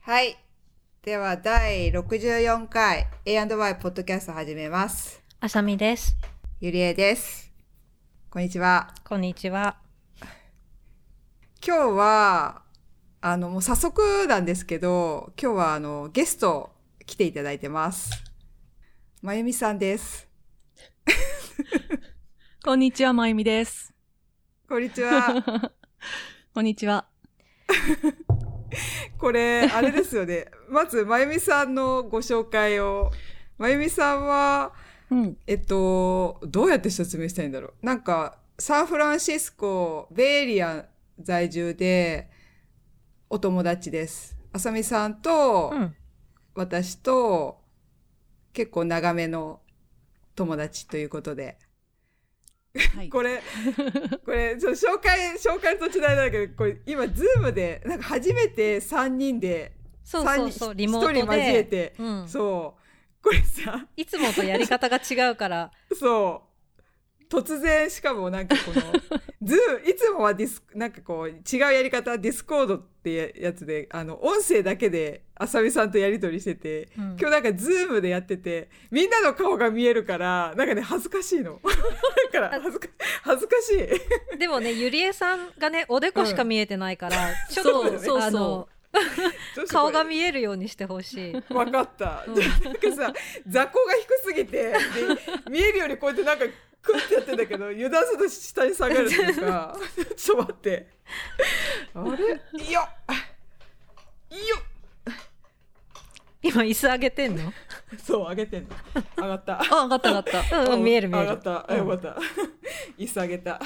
はい。では、第64回 A&Y ポッドキャスト始めます。あさみです。ゆりえです。こんにちは。こんにちは。今日は、あの、もう早速なんですけど、今日はあの、ゲスト来ていただいてます。まゆみさんです。こんにちは、まゆみです。こんにちは。こんにちは。これ、あれですよね。まず、まゆみさんのご紹介を。まゆみさんは、うん。えっと、どうやって説明したらいいんだろう。なんか、サンフランシスコ、ベイエリア在住で、お友達です。あさみさんと、うん。私と、結構長めの友達ということで。はい。これ、これ、そう紹介、紹介の途中だけど、これ、今、ズームで、なんか初めて3人で、そうそうそう、リモートで。1人交えて、うん。そう。これさ、いつもとやり方が違うから。そう。突然、しかもなんかこの、ズーム、いつもはディス、なんかこう、違うやり方、ディスコードってやつで、あの、音声だけで、あさみさんとやりとりしてて、うん今日なんかズームでやってて、みんなの顔が見えるから、なんかね、恥ずかしいの。だから、恥ずか、恥ずかしい。でもね、ゆりえさんがね、おでこしか見えてないから、ちょっと、そうそうそうあの、顔が見えるようにしてほしい。わかった。うん なんかさ、座高が低すぎて、で、見えるようにこうやってなんか、クンってやってんだけど、油断すると下に下がるっていうか、ちょっと待って。あれ？いいよいいよ今、椅子上げてんの？そう、上げてんの。上がった。あ、上がった上がった。うん、見える見える。上がった。あよかった。椅子上げた。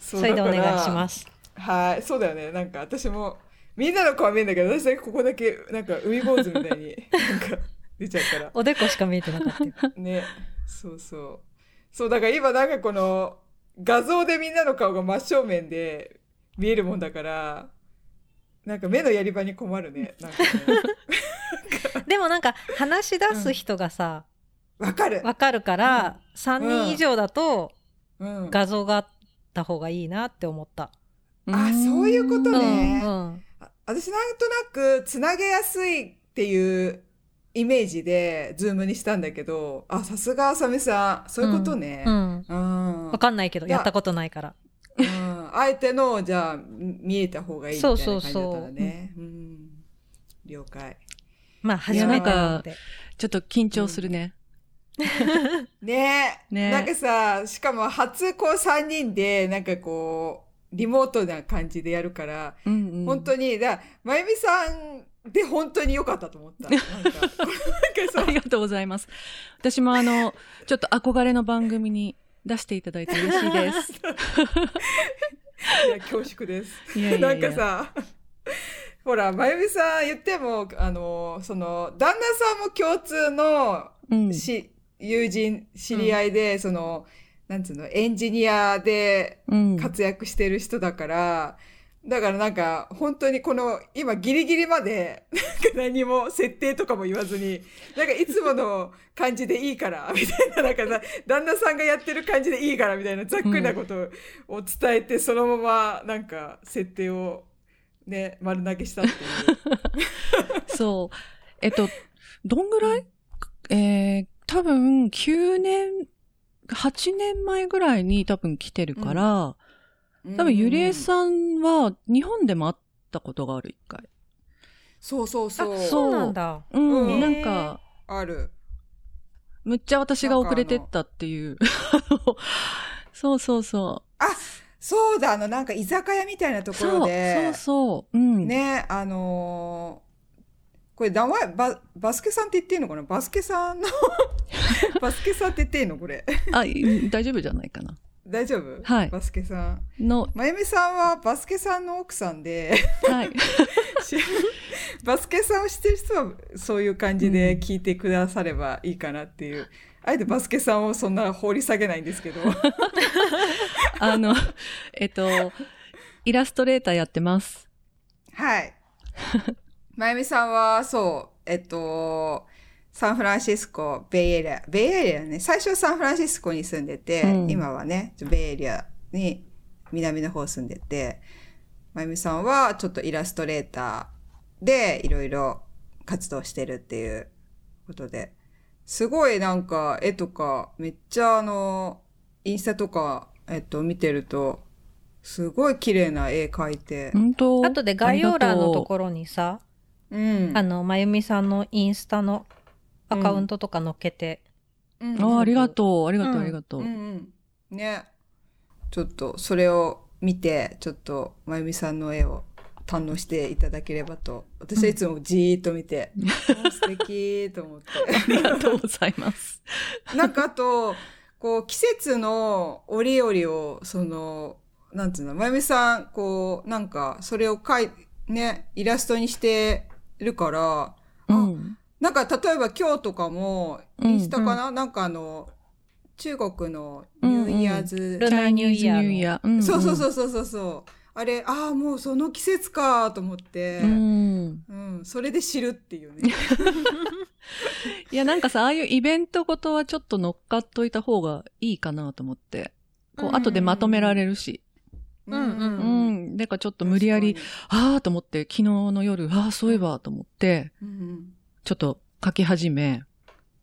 そそれでお願いしす。ます。はい、そうだよね。なんか私も、みんなの顔見えんだけど、私だけここだけ、なんか海坊主みたいに、なんか出ちゃうから。おでこしか見えてなかったよ。ね。そうそう。そう、だから今なんかこの、画像でみんなの顔が真正面で見えるもんだから、なんか目のやり場に困るね。なんかね。でもなんか、話し出す人がさ、わかる。わかるから、3人以上だとうん。画像があった方がいいなって思った。あ、そういうことね。うんうん。あ私なんとなくつなげやすいっていうイメージでズームにしたんだけど、あ、さすがあさみさん、そういうことね。うん。うん。わかんないけど、いややったことないから。うん。あえての、じゃあ、見えた方がいいみたいな感じだったらね。うん。了解。まあ、初めてなので。ちょっと緊張するね。ねえ。ねえなんかさ、しかも初こう3人で、なんかこう、リモートな感じでやるから、うんうん。本当に、だまゆみさんで本当に良かったと思った。なんか、ありがとうございます。私もあの、ちょっと憧れの番組に出していただいて嬉しいです。いや、恐縮です。いやいやいやなんかさ、ほら、まゆみさん言っても、あの、その、旦那さんも共通のうん。し、友人、知り合いで、その、なんつうの、エンジニアでうん。活躍してる人だから、だからなんか、本当にこの、今ギリギリまで、なんか何も設定とかも言わずに、なんかいつもの感じでいいから、みたいな、なんかさ、旦那さんがやってる感じでいいから、みたいな、ざっくりなことを伝えて、そのまま、なんか、設定を、ね、丸投げしたっていう。そう。えっと、どんぐらい？えー、多分9年、8年前ぐらいに多分来てるから、多分ゆりえん。さんは日本でも会ったことがある一回。そうそうそう。あ、そうなんだ。うん、うんなんか、ある。むっちゃ私が遅れてったっていう。そうそうそあ、そうだ、あの、なんか居酒屋みたいなとう。こそう、ろで、そうそう。うん。ね、あのーこれ名前、バ、バスケさんって言っていいのかな？バスケさんの、バスケさんって言っていいの？これ。あ、い大丈夫じゃないかな。大丈夫？はいバスケさん。の、まゆみさんはバスケさんの奥さんで、はい。しバスケさんを知ってる人はそういう感じで聞いてくださればいいかなっていう。あえてバスケさんをそんな掘り下げないんですけど。あの、えっと、イラストレーターやってます。はい。まゆみさんは、そう、えっと、サンフランシスコ、ベイエリア、ベイエリアね、最初はサンフランシスコに住んでて、うん。今はね、ベイエリア、に南の方住んでて、まゆみさんはちょっとイラストレーターでいろいろ活動してるっていうことで、すごいなんか絵とかめっちゃあの、インスタとか、えっと、見てると、すごい綺麗な絵描いて、本当？あとで概要欄のところにさ、うん。あの、まゆみさんのインスタのアカウントとか載っけて、うんあありがとう、ありがとう、うんありがとう。うんうん。ね。ちょっとそれを見て、ちょっとまゆみさんの絵を堪能していただければと。私はいつもじーっと見て、あ素敵と思って。ありがとうございます。なんかあと、こう季節の折々を、その、なんていうの、まゆみさん、こう、なんかそれを描い、ね、イラストにしてるから、うん。なんか例えば今日とかも、うんインスタかな、なんかあの、中国の New Year's、Lunar New Year、Chinese New Year。んそうそうそうそうそうそう。あれ、ああ、もうその季節かと思って、ううん、ん。それで知るっていうね。いや、なんかさ、ああいうイベントごとはちょっと乗っかっといた方がいいかなと思って。こう、うん後でまとめられるし。うんうんうん。だからちょっと無理やり、ああと思って、昨日の夜、ああ、そういえばと思って。うんちょっと書き始め。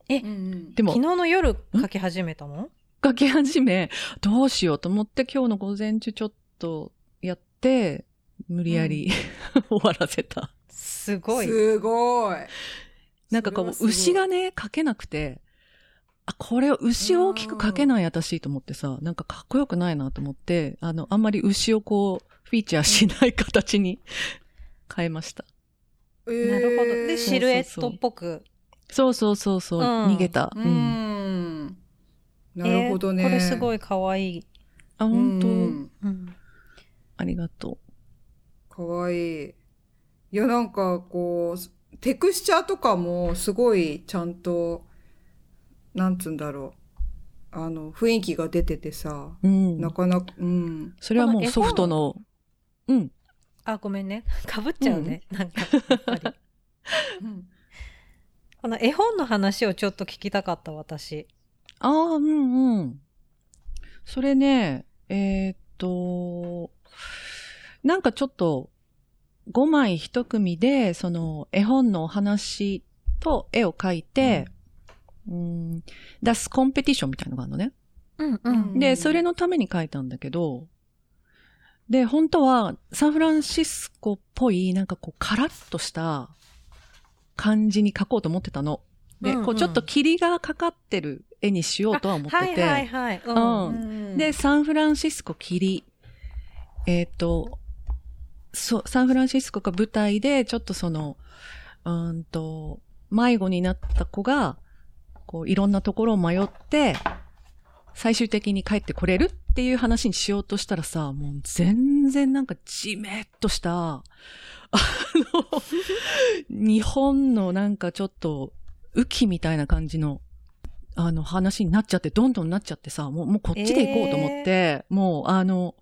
うんうんでも昨日、の夜書き始めたの？書き始め、どうしようと思って、今日の午前中ちょっとやって、無理やり、終わらせた。すごい。すごい。なんかこう、牛がね、書けなくて、あ、これを牛大きく書けない私と思ってさ、なんかかっこよくないなと思って、あの、あんまり牛をこう、フィーチャーしない形に変えました。えーなるほど。で、シルエットっぽく。そうそうそうそう、うん逃げた。ううん。ん。なるほどね。えーこれすごい可愛い。あ、う本当、ん。うん。ありがとかわいい。いや、なんかこう、テクスチャーとかもすごいちゃんと、なんつうんだろう。あの、雰囲気が出ててさ、う。うん。なかなか、うん。それはもうソフトの、うん。あ、ごめんね。かぶっちゃうね。なんか、やっぱり。うんこの絵本の話をちょっと聞きたかった、私。ああ、うんうん。それね、えーっと、なんかちょっと、5枚1組で、その絵本のお話と絵を描いて、うん、出すコンペティションみたいなのがあるのね。うんうんで、それのために描いたんだけど、で、本当はサンフランシスコっぽい、なんかこう、カラッとした感じに描こうと思ってたの。で、うんうんこう、ちょっと霧がかかってる絵にしようとは思ってて。はいはいはい。う。うんんで、サンフランシスコ霧。えっ、と、そう、サンフランシスコが舞台で、ちょっとその、うーんと、迷子になった子が、こう、いろんなところを迷って、最終的に帰ってこれるっていう話にしようとしたらさ、もう全然なんかじめっとした、あの、日本のなんかちょっと、雨季みたいな感じの、あの話になっちゃって、どんどんなっちゃってさ、もう、もうこっちで行こうと思って、もう、あの、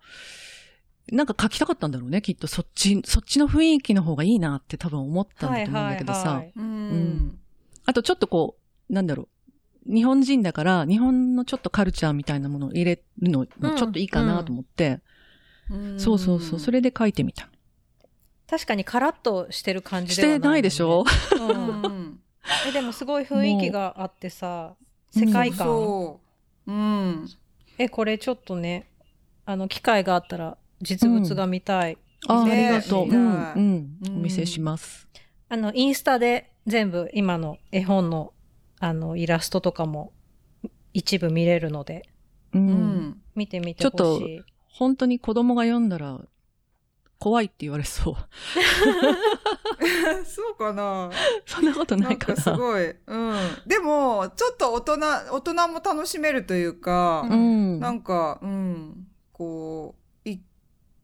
なんか書きたかったんだろうね、きっと。そっち、そっちの雰囲気の方がいいなって多分思ったんだと思うんだけどさ。うん。あとちょっとこう、なんだろう。日本人だから、日本のちょっとカルチャーみたいなものを入れるのもちょっといいかなと思って、うんそうそうそう、それで書いてみた。確かにカラッとしてる感じしではないね、てないでしょ？う。うんん。えでもすごい雰囲気があってさ、世界観。そう。うん。え、これちょっとね、あの、機会があったら実物が見たい。ああ、あねりがとう。うん。うんお見せします。あの、インスタで全部今の絵本の、あの、イラストとかも一部見れるので、う。うんん。見てみてほしい。本当に子供が読んだら、怖いって言われそう。そうかな。そんなことなないんかな。かすごい。うん。でも、ちょっと大人、大人も楽しめるというか、うん。なんか、うん。こう、い、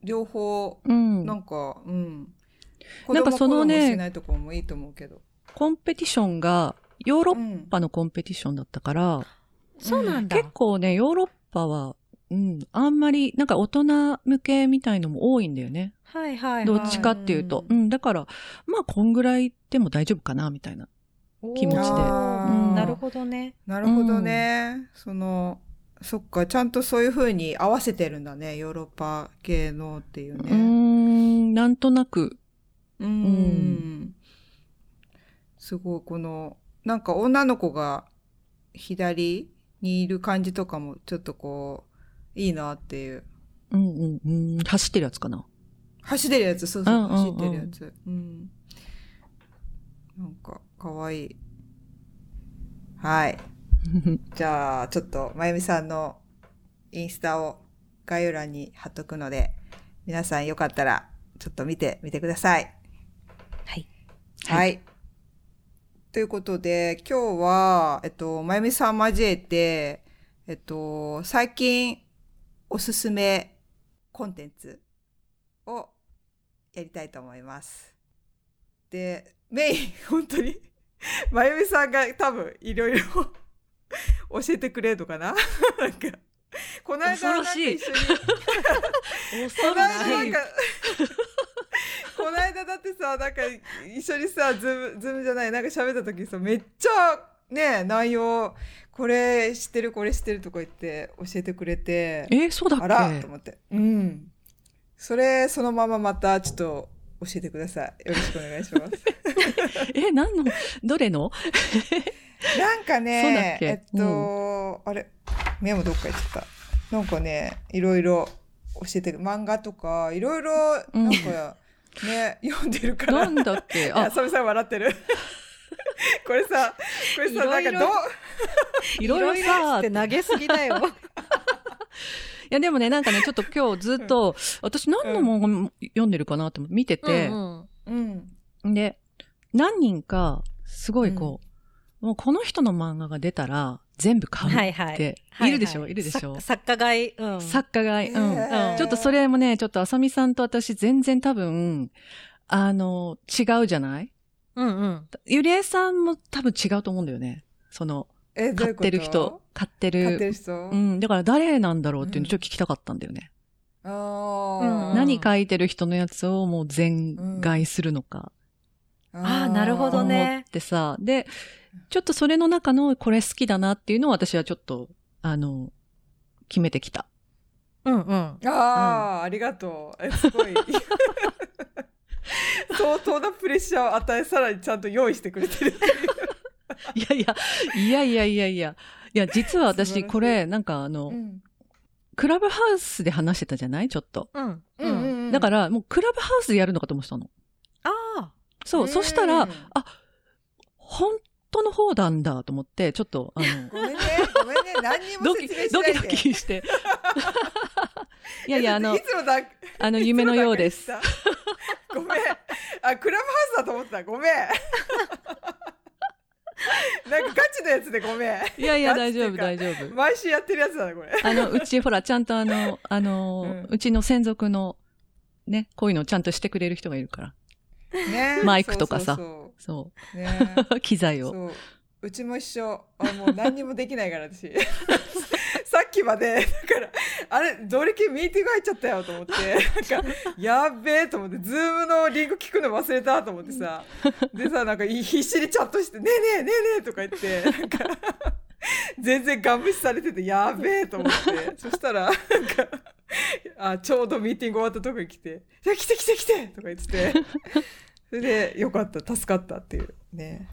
両方、うん。なんか、うん。子なんか供そのね子供しないところもいいと思うけど。コンペティションがヨーロッうん。パのコンペティションだったから、そうなんだ。結構ね、ヨーロッパは、うん、あんまり、なんか大人向けみたいのも多いんだよね。はいはいはい。どっちかっていうと。うん、だから、まあ、こんぐらいでも大丈夫かな、みたいな。気持ちでなるほどね。なるほどね。その、そっか、ちゃんとそういう風に合わせてるんだね。ヨーロッパ系のっていうね。ん、なんとなく。うん。んすごい、この、なんか女の子が左にいる感じとかもちょっとこう、いいなっていう。うんうんうん。走ってるやつかな。走ってるやつ、そうそう、うんうんうん走ってるやつ。うん。なんか、かわいい。はい。じゃあ、ちょっと、まゆみさんのインスタを概要欄に貼っとくので、皆さんよかったら、ちょっと見てみてください。はい。はい。ということで、今日は、えっと、まゆみさん交えて、えっと、最近おすすめコンテンツをやりたいと思います。で、メイン、本当に、まゆみさんが多分いろいろ 教えてくれるのかな？なんか、この間なんか一緒に、この間なんか、この間だってさ、なんか一緒にさ、ズーム、ズームじゃない、なんか喋った時さ、めっちゃね、内容、これ知ってる、これ知ってるとか言って教えてくれて、えーそうだっけ？あらと思って。うん。それ、そのまままたちょっと教えてください。よろしくお願いします。え、何の、どれの？なんかそうだっね、け？えっと、あれ、メモどっか行っちゃった。なんかね、いろいろ教えてく漫画とか、いろいろ、なんか、ね、読んでるから。なんだっけああ、、サメさん笑ってる。これさ、これさ、ないんかどう、いろいろさ、って投げすぎだよ。いやでもね、なんかね、ちょっと今日ずっと、私何の漫画読んでるかなって見てて。で、何人か、すごいこう、もうこの人の漫画が出たら全部買うはいはいって、はいいるでしょ、はいるでしょ？作作家買い？うん。作家がい、うん。ちょっとそれもね、ちょっとあさみさんと私全然多分、あの、違うじゃない？うんうん。ゆりえさんも多分違うと思うんだよね。その、え、買ってる人、買ってる。買ってる人？うん。だから誰なんだろうっていううんのちょっと聞きたかったんだよね。あうんー何書いてる人のやつをもう全買いするのか。あーなるほどね思ってさ、で、ちょっとそれの中のこれ好きだなっていうのを私はちょっと、あの、決めてきた。うんうん。ああ、ありがとう。え、すごい。相当なプレッシャーを与え、さらにちゃんと用意してくれてるっていう。いやいや、いやいやいやいや。いや、実は私、これ、なんかあの、うんクラブハウスで話してたじゃない？ちょっと。うん。うんうん。うんだから、もうクラブハウスでやるのかと思ってたの。ああ。そう、そしたら、うんあ、本当の方なんだと思って、ちょっと、あの、ごめんね、ごめんね、何にもドキ説明しないで。ドキドキして。いやいや、あのい、つのだ、あの、夢のようです。ごめん。あ、クラブハウスだと思ってた。ごめん。なんかガチのやつでごめん。いやいや、ガ大丈夫、大丈夫。毎週やってるやつだな、これ。あの、うち、ほら、ちゃんとあの、あの、うんうちの専属の、ね、こういうのをちゃんとしてくれる人がいるから。ね マイクとかさそうねう。機材を。そう。うちも一緒。あもう何にもできないから、私。さっきまで、だから、あれ、どれきミーティング入っちゃったよと思って、なんか、やっべえと思って、ズームのリンク聞くの忘れたと思ってさ、でさ、なんか必死にチャットして、ねえねえねえねえとか言って、なんか、全然ガン無視されてて、やべえと思って、そしたら、なんか、あ、ちょうどミーティング終わったとこに来て、来て来て来てとか言ってて、それで、よかった、助かったっていうね。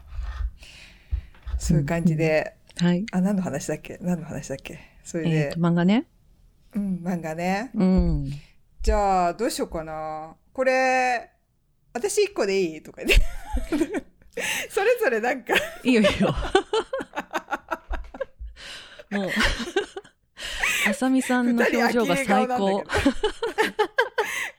そういう感じで、はい。あ、何の話だっけ？何の話だっけ？それでえっと、、漫画ね。うん、漫画ね。うん。じゃあ、どうしようかな。これ、私一個でいい？とか言って。それぞれなんか、いいよいいよ。もう、あさみさんの表情が最高。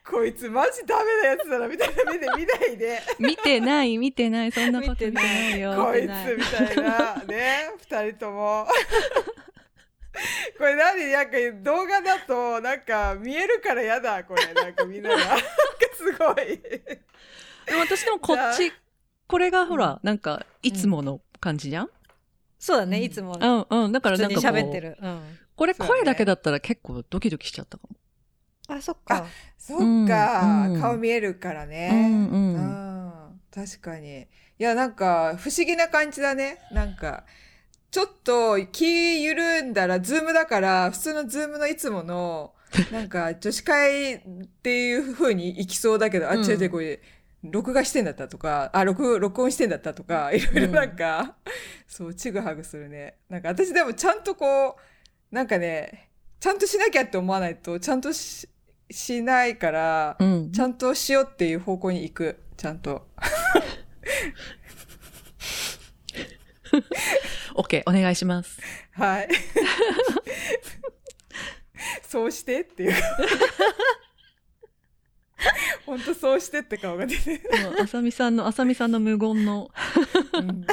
こいつマジダメなやつだな、みたいな目で見ないで。見てない、見てない、そんなこと見てないよ。こいつみたいな、ね、二人とも。これ何？なんか動画だとなんか見えるからやだこれなんかみんなが すごいでも私でもこっち、これがほら、なんか、いつもの感じじゃん？そうだね、うんいつもうんうん。だからなんかこう喋ってる。うん。これ声だけだったら結構ドキドキしちゃったかも。あ、そっか。そっか、うん顔見えるからね。うんうん。うん。確かに。いやなんか不思議な感じだね。なんかちょっと気緩んだら、ズームだから、普通のズームのいつもの、なんか女子会っていう風に行きそうだけど、あ、うん。違う違う、これ、録画してんだったとか、あ、録、録音してんだったとか、いろいろなんか、そう、ちぐはぐするね。なんか私でもちゃんとこう、なんかね、ちゃんとしなきゃって思わないと、ちゃんとし、しないから、うんちゃんとしようっていう方向に行く。ちゃんと。OK、お願いします。はい。そうしてっていう。本当そうしてって顔が出てあさみさんの、あさみさんの無言の。うん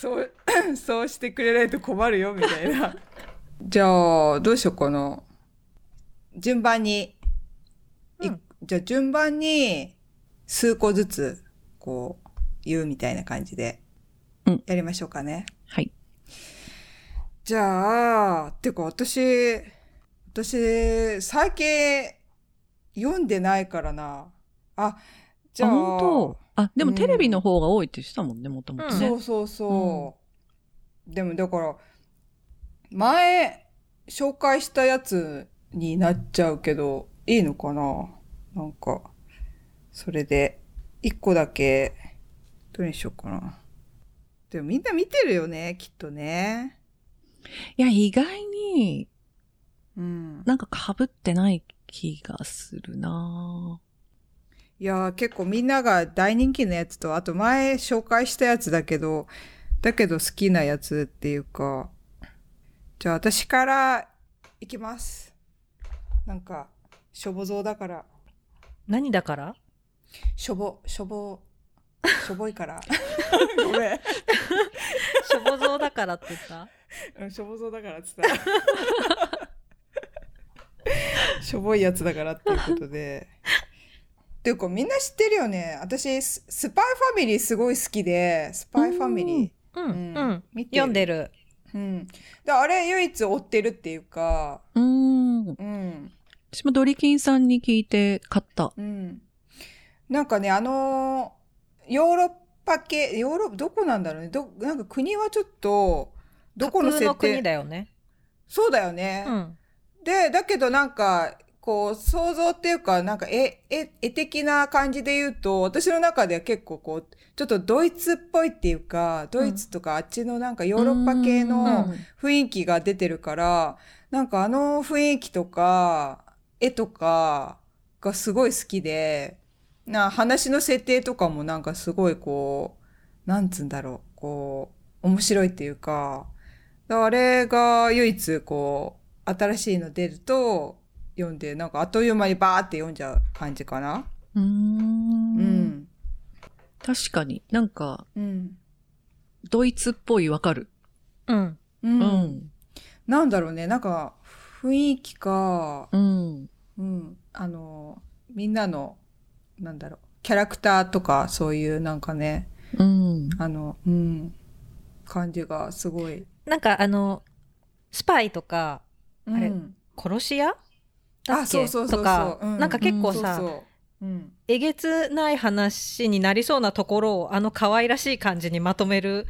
そう、そうしてくれないと困るよ、みたいな。じゃあ、どうしようかな。順番に、いうんじゃあ順番に、数個ずつ、こう、言うみたいな感じでうん、やりましょうかね。はい。じゃあ、てか私、私、最近読んでないからな。あ、じあ、ゃあ、本当？あ、でもうんテレビの方が多いって言ってたもんね、もともとね。そうそうそう。でもだから、前、紹介したやつになっちゃうけど、いいのかな？なんか、それで、一個だけ、どれにしようかな。でもみんな見てるよね、きっとね。いや、意外にうん。なんか被ってない気がするないやー結構みんなが大人気のやつと、あと前紹介したやつだけど、だけど好きなやつっていうか、じゃあ私からいきます。なんか、しょぼぞうだから、何だから？しょぼ、しょぼ、しょぼいから。ごめん。しょぼぞうだからって言った？うん、しょぼぞうだからって言った。しょぼいやつだからっていうことで。っていうかみんな知ってるよね。私、ススパイファミリーすごい好きで、スパイファミリー。うん、うんうん。見てる読んでる。うん。で、あれ唯一追ってるっていうか、うーん。うん。私もドリキンさんに聞いて買った。うん。なんかね、あのーヨーロッパ系、ヨーロッパ、どこなんだろうね。ど、なんか国はちょっと、どこの設架空の国定だよね。そうだよね。うん。で、だけどなんか、こう、想像っていうか、なんか、絵、絵、絵的な感じで言うと、私の中では結構こう、ちょっとドイツっぽいっていうか、ドイツとかあっちのなんかヨーロッパ系のうん。雰囲気が出てるから、なんかあの雰囲気とか、絵とかがすごい好きで、な、話の設定とかもなんかすごいこう、なんつうんだろう、こう、面白いっていうか、あれが唯一こう、新しいの出ると読んで、なんかあっという間にバーって読んじゃう感じかな。うー。うんん。確かになんか、うん。ドイツっぽいわかる。うん。う。うんん。なんだろうね、なんか雰囲気か、うん。うん。あの、みんなの、なんだろう、キャラクターとかそういうなんかね、うん。あの、うん、感じがすごい。なんかあの、スパイとか、あれうん殺し屋だっけ？あ、そうそうそうそう。とか、うんなんか結構さ、そうそううん。えげつない話になりそうなところをあの可愛らしい感じにまとめる、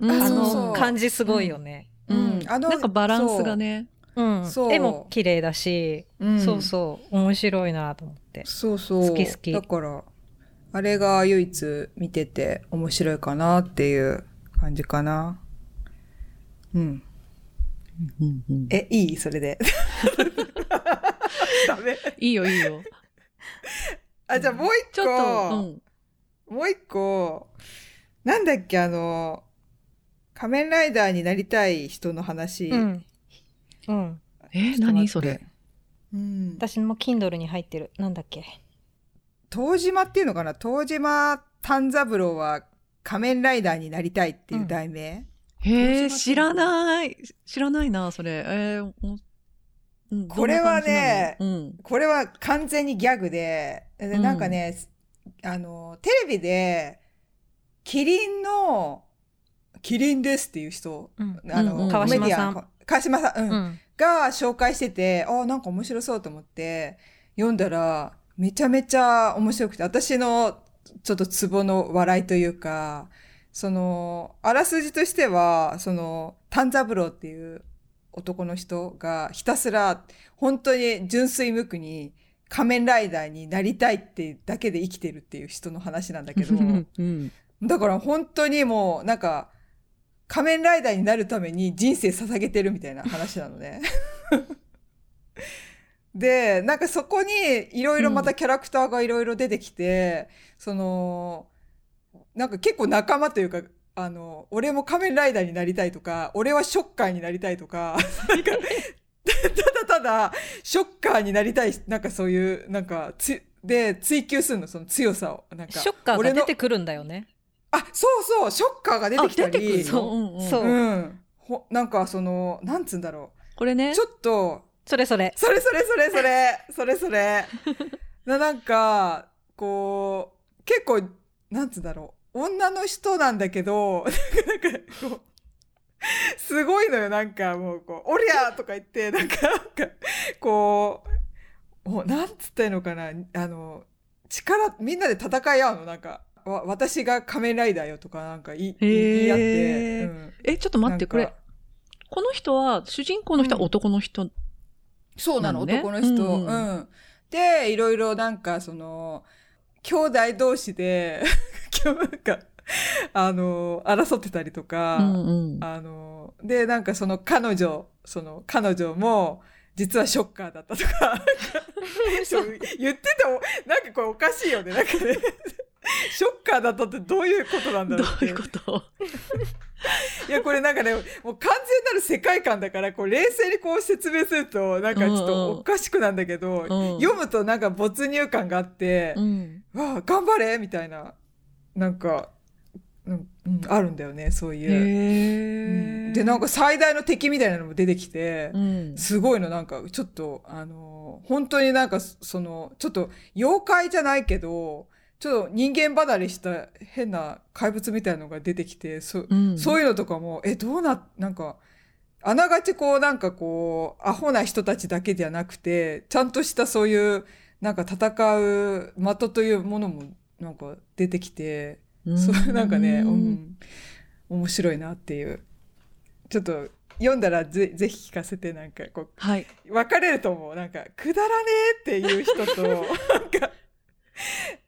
うんあの感じすごいよね。ううんんあのなんかバランスがね。うん。そう絵も綺麗だし、うんそうそう、面白いなと思って。そうそう。好き好きだから、あれが唯一見てて面白いかなっていう感じかな。うん。うんうんえ、いい？それで。ダメ。いいよいいよ。あ、じゃあもう一個。ちょっと、うん。もう一個。なんだっけ、あの、仮面ライダーになりたい人の話。うん。うん。え、何それ？うん。私も Kindle に入ってる。なんだっけ？東島っていうのかな？東島丹三郎は仮面ライダーになりたいっていう題名、へえ、知らない。知らないな、それ。えーおうんこれはねどんこれは完全にギャグで、でうん。なんかね、あの、テレビで、キリンの、キリンですっていう人、うん。あの、うんうん。川島さん。コメディアン川島さん、うん。うん。が紹介してて、あなんか面白そうと思って、読んだら、めちゃめちゃ面白くて、私のちょっとツボの笑いというか、その、あらすじとしては、その、丹三郎っていう男の人がひたすら、本当に純粋無垢に仮面ライダーになりたいってだけで生きてるっていう人の話なんだけど、うん。だから本当にもう、なんか、仮面ライダーになるために人生捧げてるみたいな話なのね。で、なんかそこにいろいろまたキャラクターがいろいろ出てきて、その、なんか結構仲間というか、あの、俺も仮面ライダーになりたいとか、俺はショッカーになりたいとか、なんか、ただただ、ショッカーになりたい、なんかそういう、なんか、つ、で、追求するの、その強さを。なんか、ショッカーが出てくるんだよね。あ、そうそう、ショッカーが出てきたり、そううんうんそううん。ほなんかその、なんつうんだろう。これねち、ょっと、それそれ。それそれそれそれ、それそれ。ななんか、こう、結構、なんつうんだろう。女の人なんだけど、なんか、こう、すごいのよ、なんかもう、こう、おりゃーとか言って、なんか、なんか、こう、もうなんつったのかな、あの、力、みんなで戦い合うの、なんか、わ私が仮面ライダーよとか、なんか言い言い合って、うん。え、ちょっと待って、これ、この人は、主人公の人は男の人。そうなの、なのね？男の人。ううん。ん、で、いろいろなんか、その、兄弟同士で、なんか、あの、争ってたりとか、うんうん。あの、で、なんかその彼女、その彼女も、実はショッカーだったとか、言ってても、なんかこれおかしいよね。なんかね、ショッカーだったってどういうことなんだろうって。どういうこと？いや、これなんかね、もう完全なる世界観だから、こう冷静にこう説明すると、なんかちょっとおかしくなんだけど、うん読むとなんか没入感があって、うん。わあ、頑張れみたいな、なんか、うん、うんあるんだよね、そうへいう。うんーで、なんか最大の敵みたいなのも出てきて、うん。すごいの、なんか、ちょっと、あのー本当になんか、その、ちょっと、妖怪じゃないけど、ちょっと人間離れした変な怪物みたいなのが出てきて、そ,、うんそういうのとかも、え、どうな、なんか、あながちこう、なんかこう、アホな人たちだけじゃなくて、ちゃんとしたそういう、なんか戦う的というものも、なんか出てきて、そう、なんかね、うん、面白いなっていう。ちょっと、読んだらぜぜひ聞かせて、なんかこはい。う、分かれると思う。なんか、くだらねえっていう人と、なんか、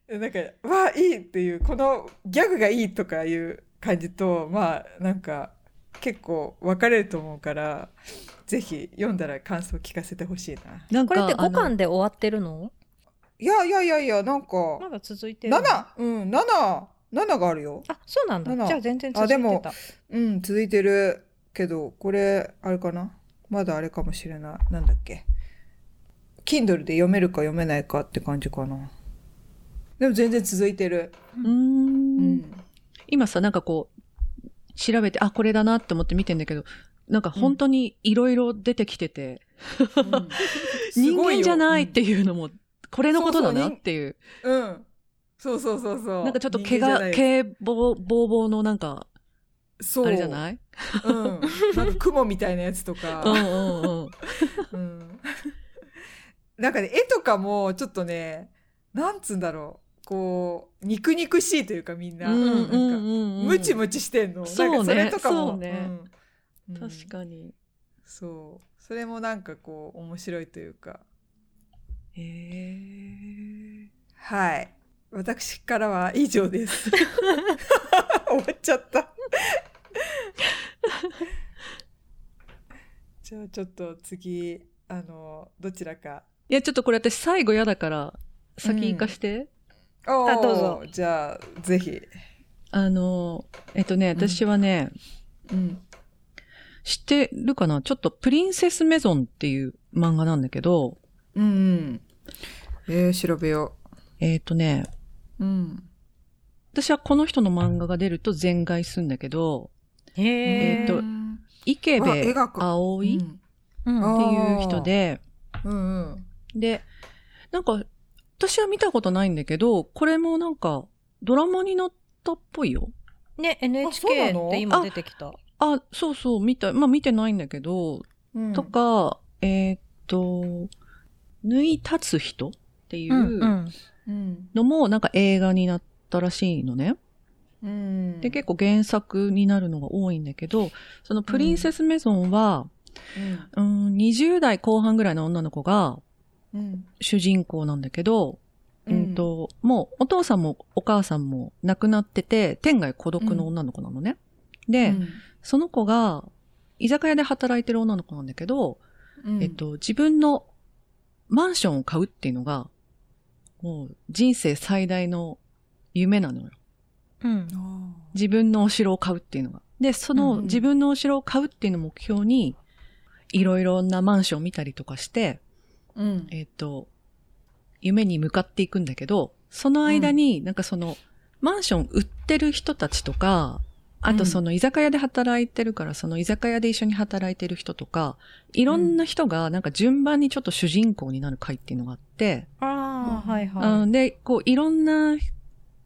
なんか、わあ、いいっていう、このギャグがいいとかいう感じと、まあ、なんか、結構分かれると思うから、ぜひ読んだら感想聞かせてほしいな。なんか、これって5あの巻で終わってるの？いやいやいやいや、なんか、まだ続いてるの？7、うん、7、7があるよ。あ、そうなんだ。7じゃあ全然続いてた。あでもうん、続いてるけど、これ、あれかな？まだあれかもしれない。なんだっけ？Kindle で読めるか読めないかって感じかな。でも全然続いてる。うんん。今さ、なんかこう、調べて、あ、これだなって思って見てんだけど、なんか本当にいろいろ出てきてて、人間じゃないっていうのも、これのことだなっていう。うん。うん。そうそうそうそう。なんかちょっと毛が、毛ぼう、ぼうのなんか、そう。あれじゃない？うん。なんか雲みたいなやつと うんか。うんうん。うん。なんかね、絵とかもちょっとね、なんつうんだろう。こう、肉肉しいというかみんな。うんうんうんうん。ムチムチしてんの。そうねそれとかも。そうねうんうん確かに。そう。それもなんかこう、面白いというか。へえ。はい。私からは以上です。終わっちゃった。じゃあちょっと次、あの、どちらか。いや、ちょっとこれ私最後嫌だから、先行かして。おあどうぞ。じゃあ、ぜひ。あの、えっとね、私はね、うん。知ってるかな？ちょっとプリンセスメゾンっていう漫画なんだけど、うんうん。えー、調べよえっ、とね、う。うん。私はこの人の漫画が出ると全買いするんだけど、へえ。えっとうん池部葵っうんうんていう人で、うんうん。で、なんか、私は見たことないんだけど、これもなんか、ドラマになったっぽいよ。ね、NHK の？って今出てきた。あ、そうそう、見た、まあ見てないんだけど、うんとか、えーっと、縫い立つ人っていううんうん。うん。のもなんか映画になったらしいのね。うんで、結構原作になるのが多いんだけど、そのプリンセスメゾンは、うん、20代後半ぐらいの女の子がうん主人公なんだけど、ううんんと、もうお父さんもお母さんも亡くなってて、天涯孤独の女の子なのね。で、うんその子が居酒屋で働いてる女の子なんだけど、うんえっと、自分のマンションを買うっていうのが、もう人生最大の夢なのよ。うん。あ自分のお城を買うっていうのが。で、その自分のお城を買うっていうのを目標に、いろいろなマンションを見たりとかして、ーうんえっ、と、夢に向かっていくんだけど、その間に、なんかその、マンション売ってる人たちとか、あとその居酒屋で働いてるから、その居酒屋で一緒に働いてる人とか、いろんな人がなんか順番にちょっと主人公になる回っていうのがあって、ああ、はいうはん、で、こういろんな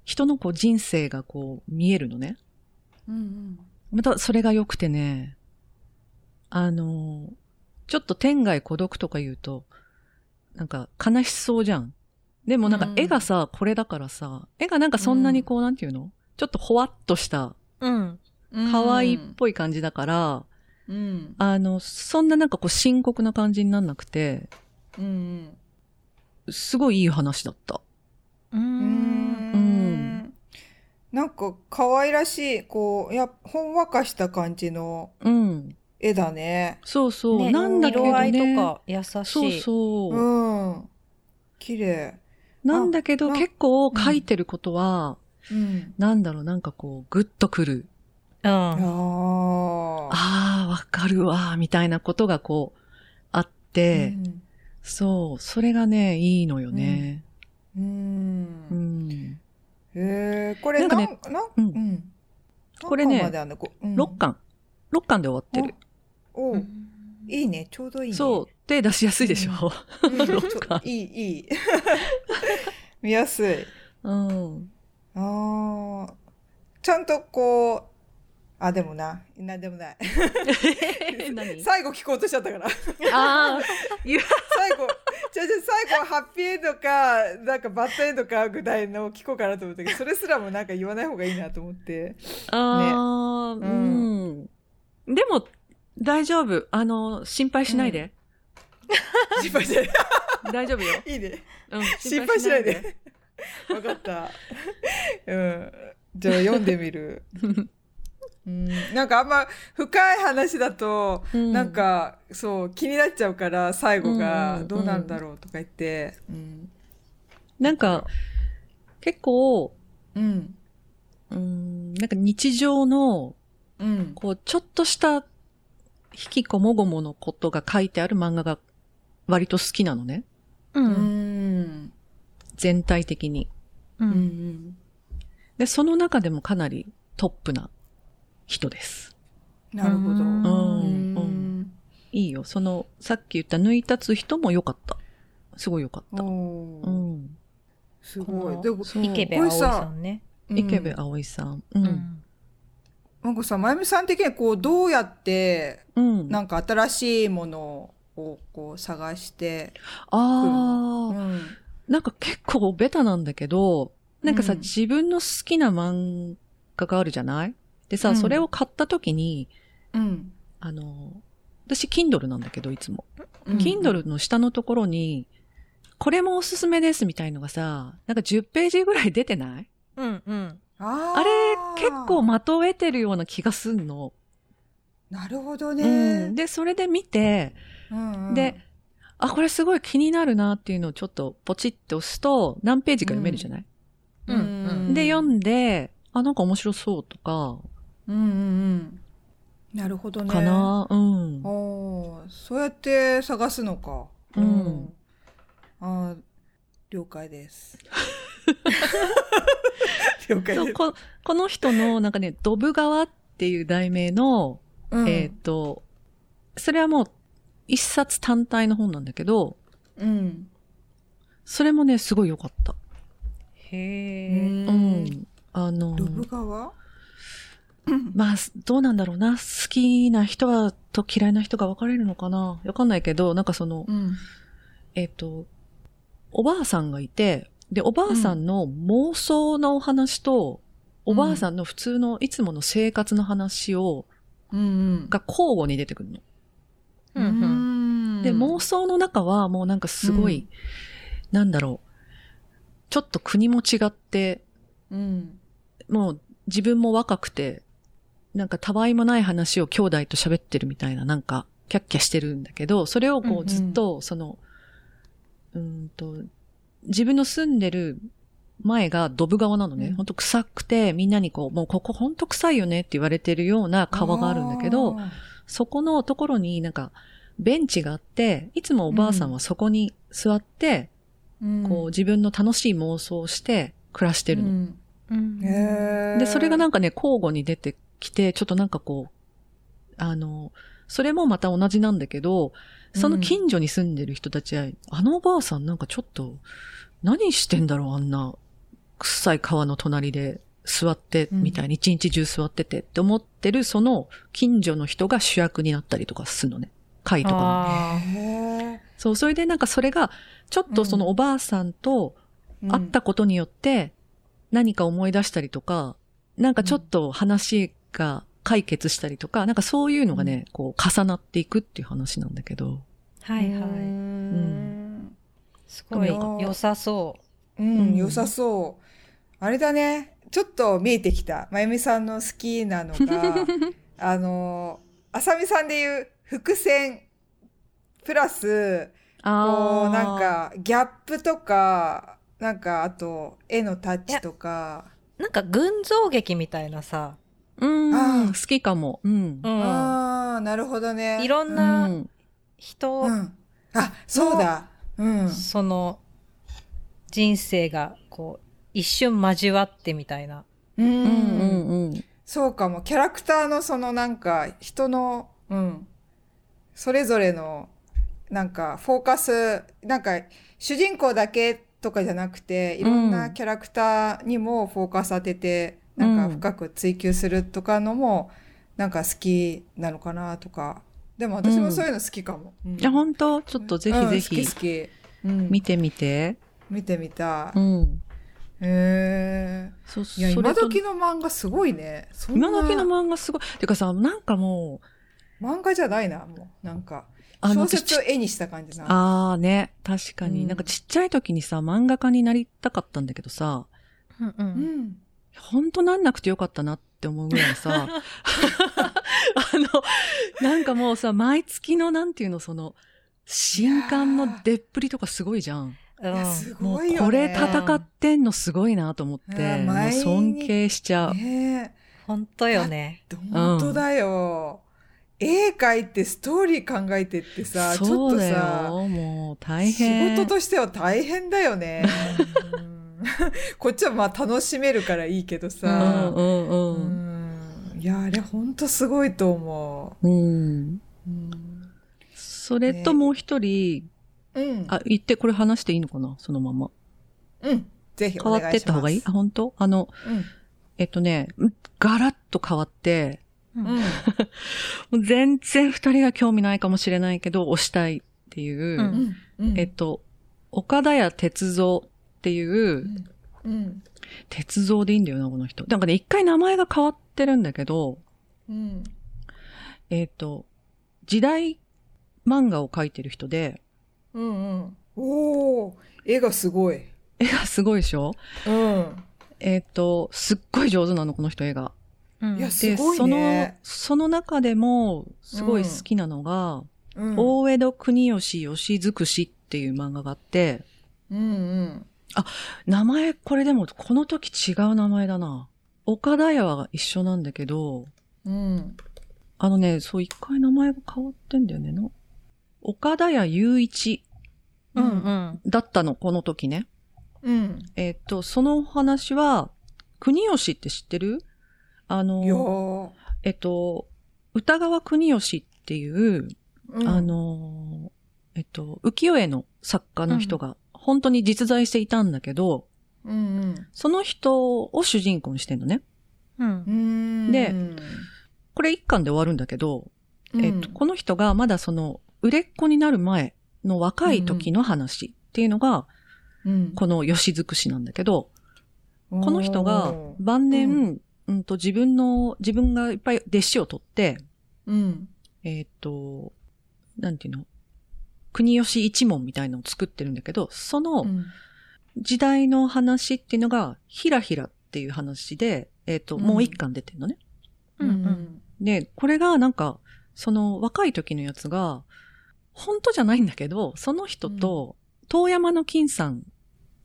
人のこう人生がこう見えるのね。うんまたそれが良くてね、あの、ちょっと天涯孤独とか言うと、なんか悲しそうじゃん。でもなんか絵がさ、これだからさ、絵がなんかそんなにこう、なんていうの？ちょっとほわっとした、い。うん。うん可愛いっぽい感じだから、うんあの、そんななんかこう深刻な感じになんなくて、うんすごいいい話だった。う。うんんなんか可愛らしいこうやほんわかした感じのうん。絵だねそうそう。ねなんだけど色合いね。とか優しい。そうそう。うん綺麗なんだけどあ結構書いてることは、うん。なんだろう、なんかこう、グッとくる。うん。あー。ああ、わかるわ、みたいなことがこう、あって、うん。そう、それがね、いいのよね。ううん。ん。へえこれなんかねうん。うん。これね何巻まであんの？こうん。6巻。6巻で終わってる。おう。いいね。ちょうどいいね。そう、手出しやすいでしょ？うん。六ちょ 巻。いいいい。見やすい。うん。ああちゃんとこうあでもな。なんでもない。何？最後聞こうとしちゃったから。ああ、最後じゃじゃ最後はハッピーエンドかなんかバッドエンドかぐらいの聞こうかなと思ったけどそれすらもなんか言わない方がいいなと思って。ああ、ね。うん。でも、大丈夫。あの、心配しないで。心配しない。大丈夫よ。いいね。うん、心配しないで。分かったうん。じゃあ読んでみる。うん。なんかあんま深い話だと、うん。なんかそう気になっちゃうから最後うんがうん。どうなんだろうとか言って。うん。なんか、結構、うん。うん、なんか日常の、うん。こう、ちょっとした、引きこもごものことが書いてある漫画が割と好きなのね。う。うん。ん全体的に。う。うんんで、その中でもかなりトップな人です。なるほどうんうんうんいいよ。その、さっき言った抜いたつ人も良かった。すごい良かった。うん。すごいでも池部葵さんね。池部うん葵さん。う。うんん。なんかさまゆみさん的にこうどうやってうん。なんか新しいものをこう探してああ、うんなんか結構ベタなんだけど、なんかさ、うん自分の好きな漫画があるじゃない？でさ、うんそれを買った時に、うんあの、私、Kindle なんだけど、いつも。うん Kindle の下のところに、これもおすすめですみたいのがさ、なんか10ページぐらい出てない？うんうん。ああれ、ー結構まとえてるような気がすんの。なるほどうねん。。で、それで見て、うんうんで、あ、これすごい気になるなっていうのをちょっとポチって押すと、何ページか読めるじゃない、うんうんで、読んで、あ、なんか面白そうとか、うんうんうん。なるほどね。かな、うん。おーそうやって探すのか。うんあー了解です。了解です。そうここの人の、なんかね、ドブ川っていう題名の、うんえっ、と、それはもう、一冊単体の本なんだけど、うん。それもね、すごい良かった。へえ。うんうん。あの、ドブ川 まあ、どうなんだろうな。好きな人は、と嫌いな人が分かれるのかな。わかんないけど、なんかその、うん。えっ、と、おばあさんがいて、で、おばあさんの妄想のお話と、おばあさんの普通のいつもの生活の話を、うんが交互に出てくるの。うん。うんうんで、妄想の中はもうなんかすごい、なんだろう。ちょっと国も違って、うん。もう自分も若くて、なんかたわいもない話を兄弟と喋ってるみたいな、なんか、キャッキャしてるんだけど、それをこうんううんずっと、その、うーんと、自分の住んでる前がドブ川なのね。うんほんと臭くて、みんなにこう、もうここほんと臭いよねって言われてるような川があるんだけど、あそこのところになんか、ベンチがあって、いつもおばあさんはそこに座って、ー、こう自分の楽しい妄想をして暮らしてるの。うんうんで、それがなんかね、交互に出てきて、ちょっとなんかこう、あの、それもまた同じなんだけど、その近所に住んでる人たちは、あのおばあさんなんかちょっと、何してんだろう、あんな、臭い川の隣で座って、うんみたいに一日中座っててって思ってる、その近所の人が主役になったりとかするのね。会とかも。そう、それでなんかそれが、ちょっとそのおばあさんと会ったことによって、何か思い出したりとか、なんかちょっと話が解決したりとか、なんかそういうのがね、こう重なっていくっていう話なんだけど。ーはいはうい。んすごいうん良さそう。うん、うん良さそう。あれだね。ちょっと見えてきた。まゆみさんの好きなのが、あの、あさみさんで言う伏線、プラス、こう、なん、か、ギャップとか、なんか、あと、絵のタッチとか、なんか群像劇みたいなさ、うん、好きかも。うんう。ん、ああ、なるほどね。いろんうなん人、うん。あ、そうだ。うん。その人生がこう一瞬交わってみたいな。う。うんんうんうん。そうかも。キャラクターのそのなんか、人の、うん。それぞれの、なんか、フォーカス、なんか、主人公だけとかじゃなくて、いろんなキャラクターにもフォーカス当てて、なんか深く追求するとかのも、なんか好きなのかなとか。でも私もそういうの好きかも。うんいや、本当？ちょっとぜひぜうんひ好き好き。うん、見てみて。見てみたい。うん。へえ。そういや、今時の漫画すごいね。今時の漫画すごい。てかさ、なんかもう、漫画じゃないな、もう。なんか、あの小説を絵にした感じな。ああね、確かに、うんなんかちっちゃい時にさ、漫画家になりたかったんだけどさ、うんう。うんん。ほんとなんなくてよかったなって思うぐらいさ、あの、なんかもうさ、毎月のなんていうの、その、新刊の出っぷりとかすごいじゃん。いや、すもごいよね。うこれ戦ってんのすごいなと思って、うんもう尊敬しちゃう。ね本当よね。え、本当だよ。絵描いてストーリー考えてってさ、ちょっとさ、よ、もう大変。仕事としては大変だよね。う んこっちはまあ楽しめるからいいけどうさ。んうんううん。んいや、あれ本当すごいと思うん。う。うん。それともう一人、うん。あ、言ってこれ話していいのかな？そのまま。うん。ぜひお変わ。ってった方がいい？あ、本当？あの、うん。えっとね、ガラッと変わって、うんうん。もう全然二人が興味ないかもしれないけど、推したいっていう、うんうん。えっと、岡田屋鉄造っていう、うん。鉄造でいいんだよな、この人。なんかね、一回名前が変わってるんだけど、うん。えっと、時代漫画を描いてる人で、うんうん。おー、絵がすごい。絵がすごいでしょ？うん。えっと、すっごい上手なの、この人絵が。うんいや、で、すごいそのね。、その中でも、すごい好きなのが、うん。大江戸国吉吉尽くしっていう漫画があって、うんうん。名前、これでも、この時違う名前だな。岡田屋は一緒なんだけど、うん。あのね、そう、一回名前が変わってんだよね。の岡田屋雄一うんうん。だったの、この時ね。うん。えっと、そのお話は、国吉って知ってる？あの、ーえっと、歌川国吉っていう、うんあ、の、えっと、浮世絵の作家の人が、本当に実在していたんだけど、うんうん。その人を主人公にしてんのね。うんう。ん。でこれ一巻で終わるんだけど、うん、えっと、この人がまだその、売れっ子になる前の若い時の話っていうのが、うん、この吉尽くしなんだけど、この人が晩年、ううん、と自分の、自分がいっぱい弟子を取って、うん。えっ、と、なんていうの？国吉一門みたいのを作ってるんだけど、そのうん。時代の話っていうのが、ひらひらっていう話で、えっ、と、うん。もう一巻出てるのね。うんうん。で、これがなんか、その若い時のやつが、本当じゃないんだけど、その人と、遠山の金さん、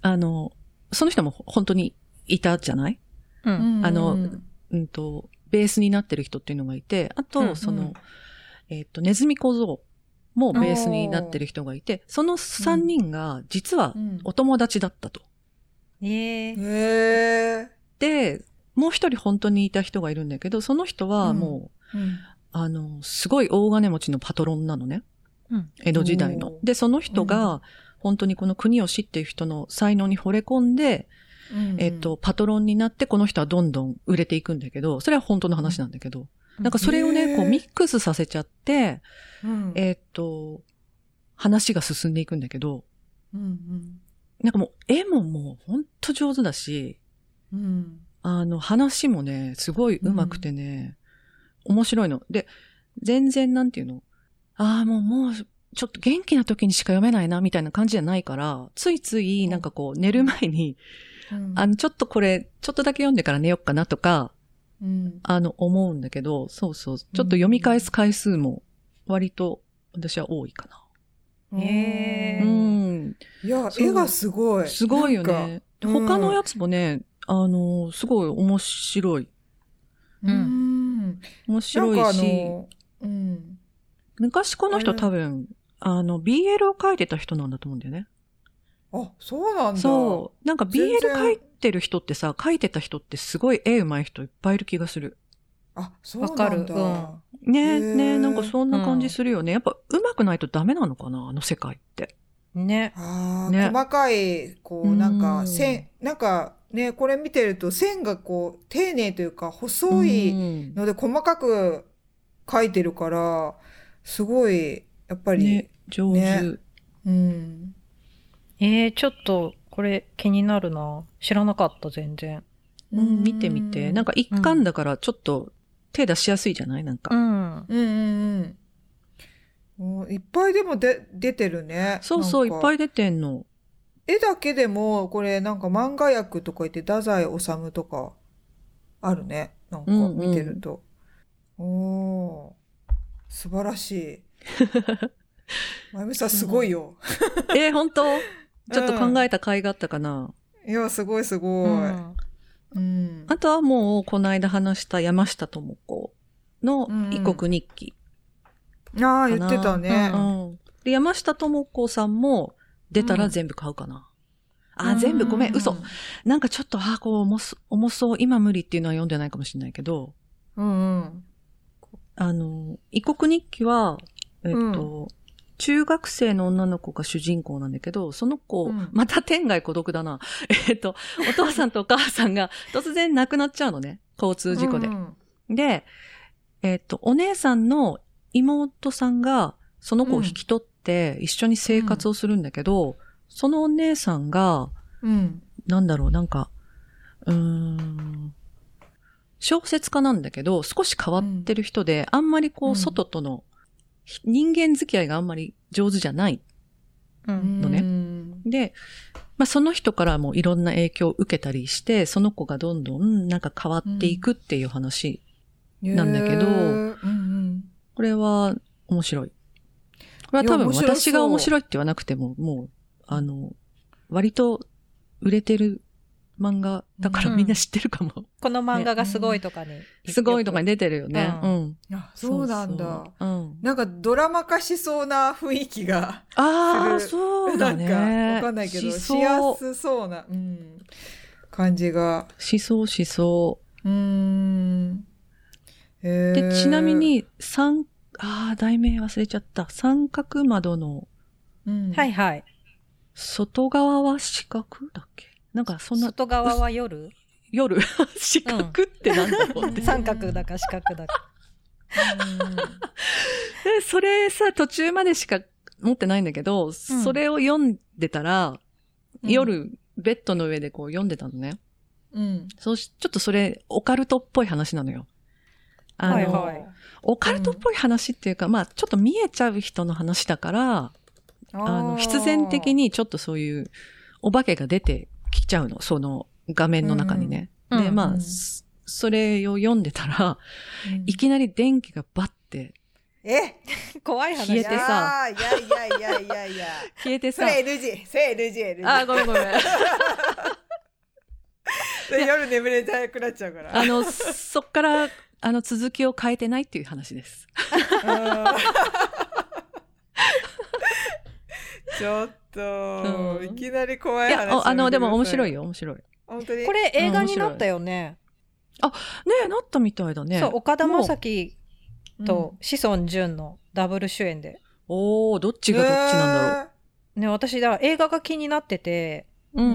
あの、その人も本当にいたじゃない？うん。あのうんと、ベースになってる人っていうのがいて、あと、うんその、うんえっ、と、ネズミ小僧もベースになってる人がいて、その三人が実はうんお友達だったと。ええへえ。で、もう一人本当にいた人がいるんだけど、その人はもう、うんあの、すごい大金持ちのパトロンなのね。うん。江戸時代ので、その人うが、本当にこの国吉っていう人の才能に惚れ込んで、うんえっと、パトロンになって、この人はどんどん売れていくんだけど、それは本当の話なんだけど、なんかそれをね、こうミックスさせちゃって、うん。えっと、話が進んでいくんだけど、うんなんかもう絵ももう本当上手だし、うん。うんあの話もね、すごい上手くてね、面白いの。で、全然なんていうの？ああ、もうもう、ちょっと元気な時にしか読めないな、みたいな感じじゃないから、ついついなんかこう寝る前に、うんあの、ちょっとこれ、ちょっとだけ読んでから寝よっかなとか、うんあの、思うんだけど、そうそう、ちょっと読み返す回数も割と私は多いかな。へーううんん。いや、絵がすごい。すごいよね。で他のやつもね、あの、すごい面白い。うん。面白なんかあいし、の、うん。昔この人うん多分、あの、BL を書いてた人なんだと思うんだよね。あ、そうなんだ。そう。なんか全 BL 然書いてる人ってさ、書いてた人ってすごい絵上手い人いっぱいいる気がする。あ、そうわかる。なんだ。うん。ねへーねなんかそんな感じするよね。やっぱ上手くないとダメなのかな？あの世界って。ね。ああ、ね細かい、こう、うんなんか、線、なんか、ね、これ見てると線がこう、丁寧というか、細いうんので細かく描いてるから、すごい、やっぱり、ね、上手。ねうん。えー、ちょっと、これ気になるな。知らなかった、全然。うん、見てみて。なんか、か一巻だからちょっと手出しやすいじゃない？なんか。ん。うんうんうん。もういっぱいでもで出てるね。そうそう、いっぱい出てんの。絵だけでも、これなんか漫画役とか言って、太宰治とか、あるね。なんかうんうん見てると。おー、素晴らしい。まゆみさんすごいよ。えー、本当？ちょっと考えた甲斐があったかな。いや、すごいすごい。うんうん。あとはもう、この間話した山下智子の異国日記。ああ、言ってたね。うんで、山下智子さんも出たら全部買うかな。うん全部ごめん、嘘。。なんかちょっと、あーこう重そ、重そう、今無理っていうのは読んでないかもしれないけど、うんうん。あの、異国日記は、えっと、中学生の女の子が主人公なんだけど、その子、うんまた天涯孤独だな。えっと、お父さんとお母さんが突然亡くなっちゃうのね。交通事故で。うんで、えっと、お姉さんの妹さんが、その子を引き取って一緒に生活をするんだけど、そのお姉さんが、うん。なんだろう、なんか、うーん、小説家なんだけど、少し変わってる人で、あんまりこう、うん外との、人間付き合いがあんまり上手じゃない。うん。のねうんで、まあその人からもいろんな影響を受けたりして、その子がどんどんなんか変わっていくっていう話。なんだけどうんうん。これは面白い。これは多分私が面白いって言わなくても、もう、あの、割と売れてる漫画だからうんみんな知ってるかも。この漫画がすごいとかに。すごいとかに出てるよね。ううんん。あ、そうなんだ。そうそううん。なんかドラマ化しそうな雰囲気が、ああ、そうだね。なんかわかんないけど、ししやそう。すそうな、うん、感じが。しそう、しそうーん。へう。ーで、ちなみ、に、三、ああ、題名忘れちゃった。三角窓のうんはいはい。外側は四角だっけ？なんかそんな、外側は夜？夜、四角ってなんだろうって。三角だか四角だか。でそれさ、途中までしか持ってないんだけど、それを読んでたら、うん夜、ベッドの上でこう読んでたのね。うん。そうし、ちょっとそれ、オカルトっぽい話なのよ。あの、はいはいオカルトっぽい話っていうか、まあ、ちょっと見えちゃう人の話だから、あの、必然的に。にちょっとそういう、お化けが出てきちゃうの、その画面の中にね。で、うんうんまあ、うんそそれを読んでたら、いきなり電気がバッてえ？怖い消えてさいやいやいやいやいやいや。消えてさ、それ NG。それ NG。NG あ、ごめんごめん。夜眠れなくなっちゃうから。あの、そっから、あの、続きを変えてないっていう話です。うんちょっと、うんいきなり怖いや、い話ああの、でも面白いよ。よ、面白い。ね本当に？これ映画になったよね。え、なったみたいだね。そう、岡田将生と志尊淳のダブル主演で。おー、どっちがどっちなんだろう。ね、私だ、映画が気になっててうんう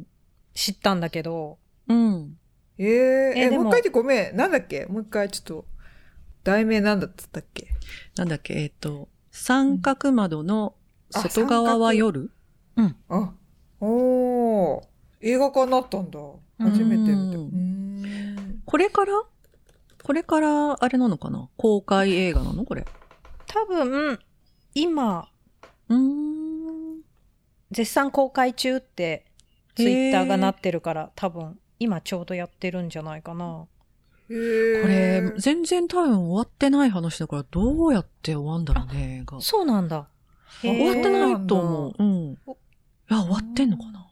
ん。知ったんだけど、うん。えー、ええでももう一回言ってごめん。なんだっけ？もう一回ちょっと、題名なんだったっけ？なんだっけ、えっ、と、三角窓の外側は夜？あ、おー。映画化になったんだ。初めて見た。これから？これから、あれなのかな？公開映画なの？これ。多分、今、うーん。絶賛公開中って、ツイッターがなってるから、多分、今ちょうどやってるんじゃないかな。これ、全然多分終わってない話だから、どうやって終わんだろうね、映画。そうなんだ。終わってないと思う。うん。いや、終わってんのかな。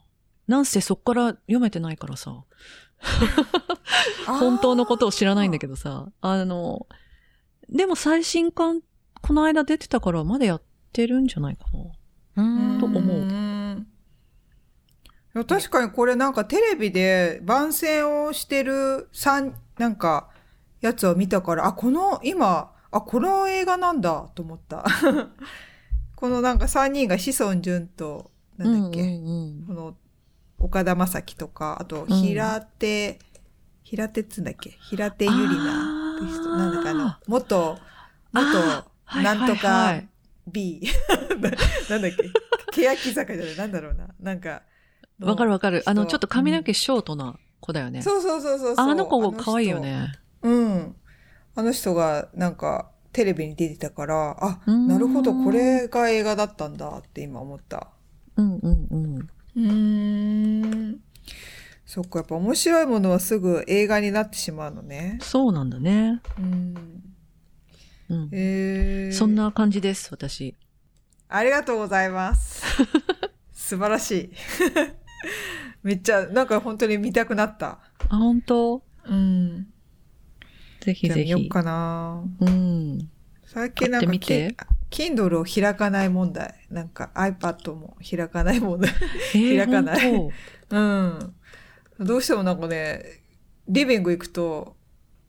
なんせそっから読めてないからさ、本当のことを知らないんだけどさ、あの、でも最新刊、この間出てたからまだやってるんじゃないかな。と思う。確かにこれなんかテレビで番宣をしてる三なんかやつを見たからあこの今あこの映画なんだと思ったこのなんか3人が志尊淳となんだっけ、うんうんこの岡田将生とかあとん。平手、平手っつうんだっけ？平手ゆりなって人。なんだかあの元あ元はいなんとはかい B な なんだっけ？欅坂じゃない？なんだろうな。なんかうん。わかるわかる。あの、人ちょっと髪の毛ショートな子だよね。そうそうそうそうそう。あの子人可愛いよね。うん。あの人がなんかテレビに出てたからあなるほどこれが映画だったんだって今思った。うんうんうん。うー。んそっかやっぱ面白いものはすぐ映画になってしまうのね。そうなんだね。うん。うん。えー、そんな感じです、私。ありがとうございます。素晴らしい。めっちゃなんか本当に見たくなった。あ、本当？うんぜひぜひよっ。かなうん。最近なんか Kindle を開かない問題なんか iPad も開かない問題えー 開かない本 うんどうしてもなんかねリビング行くと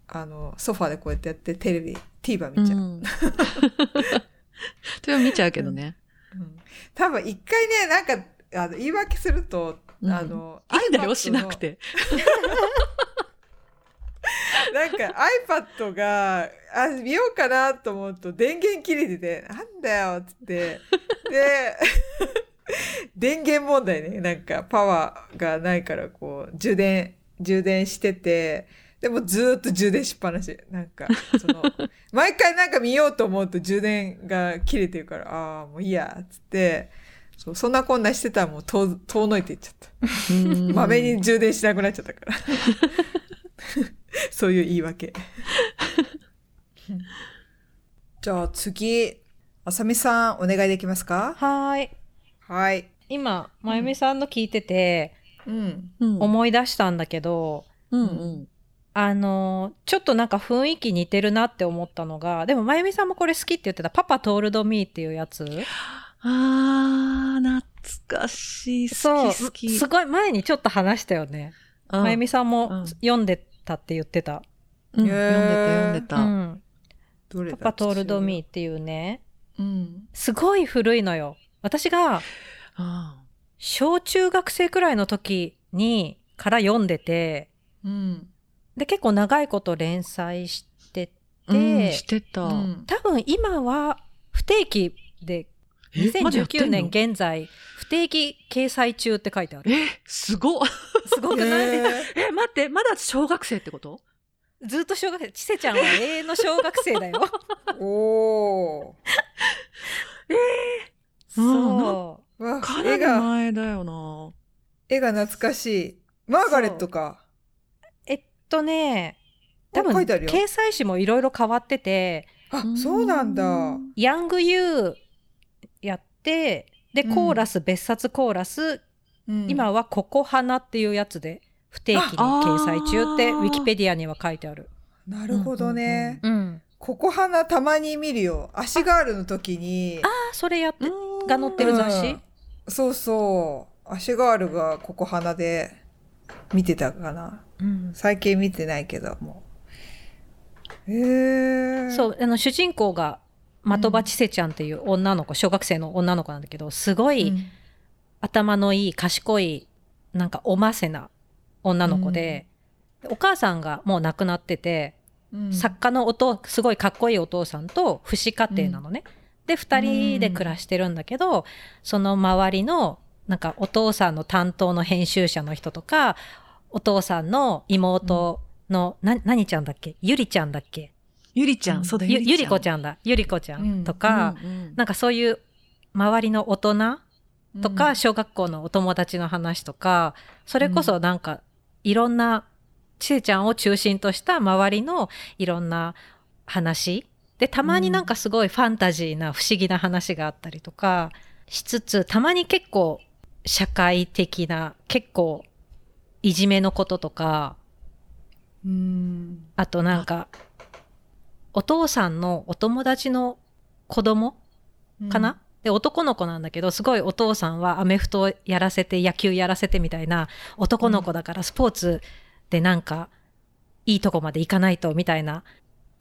あのソファでこうやってやってテレビ TVer 当見ちゃう、うん。それを見ちゃうけどね。うん多分一回ねなんかあの言い訳すると、うんあの いいんだよ、のしなくて。なんか iPad があ見ようかなと思うと電源切れててなんだよっつって。で 電源問題ね。なんかパワーがないからこう充電充電しててでもずーっと充電しっぱなし。なんかその 毎回なんか見ようと思うと充電が切れてるからああもういいやっつって。そうそんなこんなしてたらもう遠遠のいていっちゃった。うん。まめに充電しなくなっちゃったから。そういう言い訳。じゃあ次、あさみさんお願いできますか？はーい。はい。今、まゆみさんの聞いてて、うん。うん思い出したんだけど、うんうん。あのーちょっとなんか雰囲気似てるなって思ったのが、でもまゆみさんもこれ好きって言ってた、パパトールドミーっていうやつあー、懐かしい。そう、好き好き。すごい前にちょっと話したよね。うんまゆみさんうもん読んでたって言ってた。うん読んでた読んでうた。ん。どれだパパトールドミーっていうね、うん。すごい古いのよ。私があ小中学生くらいの時にから読んでて、うん。で、結構長いこと連載してーうんて、してた。うん多分今は不定期で、2019の？年現在、不定期掲載中って書いてある。え、すごっ。すごくない、へえ、待って、まだ小学生ってこと？ずっと小学生、ちせちゃんは永遠の小学生だよ。ー。おそう。ーわかなり前だよな。絵が懐かしい。マーガレットか。えっとね、多分、掲載誌もいろいろ変わってて、あそうなんだ。ヤングユーで、うん。コーラス、別冊コーラス、うん。今はココハナっていうやつで不定期に掲載中って、ウィキペディアには書いてある。なるほどね、うん。ここ花たまに見るよ。足ガールの時にああ、それやって、うん。が載ってる雑誌、うん。そうそう。足ガールがここ花で見てたかな。うん。最近見てないけども。うへえそう、あの、主人公が、的場千世ちゃんっていう女の子、小学生の女の子なんだけど、すごい、うん。頭のいい、賢い、なんかおませな女の子で、お母さんがもう亡くなってて、うん。作家のおと、すごいかっこいいお父さんと不死家庭なのね。で、二人で暮らしてるんだけど、その周りの、なんかお父さんの担当の編集者の人とか、お父さんの妹の、な、何ちゃんだっけ？ゆりちゃんだっけ？ゆりちゃん、そうだゆゆりこちゃんだ。ゆりこちゃうんんとか、うんうんなんかそういう周りの大人とか、うん。小学校のお友達の話とか、それこそなんか、いろんな、ちせちゃんを中心とした周りのいろんな話。で、たまになんかすごいファンタジーな不思議な話があったりとかしつつ、たまに結構社会的な、結構いじめのこととか、うん。あとなんか、お父さんのお友達の子供かな、で、男の子なんだけど、すごいお父さんはアメフトやらせて、野球やらせてみたいな男の子だからスポーツでなんかいいとこまで行かないとみたいな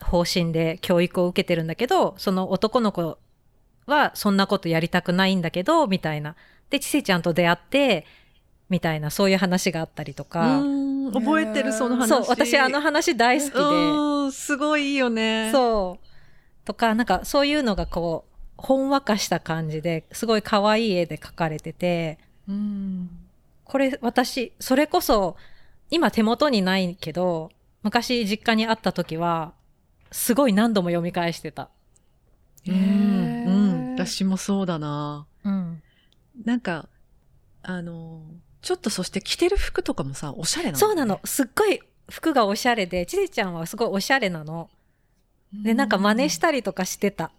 方針で教育を受けてるんだけど、その男の子はそんなことやりたくないんだけど、みたいな。で、ちせちゃんと出会って、みたいな、そういう話があったりとか。うん覚えてる、その話？そう、私あの話大好きで。うん、すごいいいよね。そう。とか、なんかそういうのがこう、ほんわかした感じですごい可愛い絵で描かれてて、うんこれ私、それこそ、今手元にないけど、昔実家にあった時は、すごい何度も読み返してた。うん、うん。私もそうだな。うん。なんか、あの、ちょっとそして着てる服とかもさ、おしゃれなの、そうなの。。すっごい服がおしゃれで、ちせちゃんはすごいおしゃれなの。で、なんか真似したりとかしてた。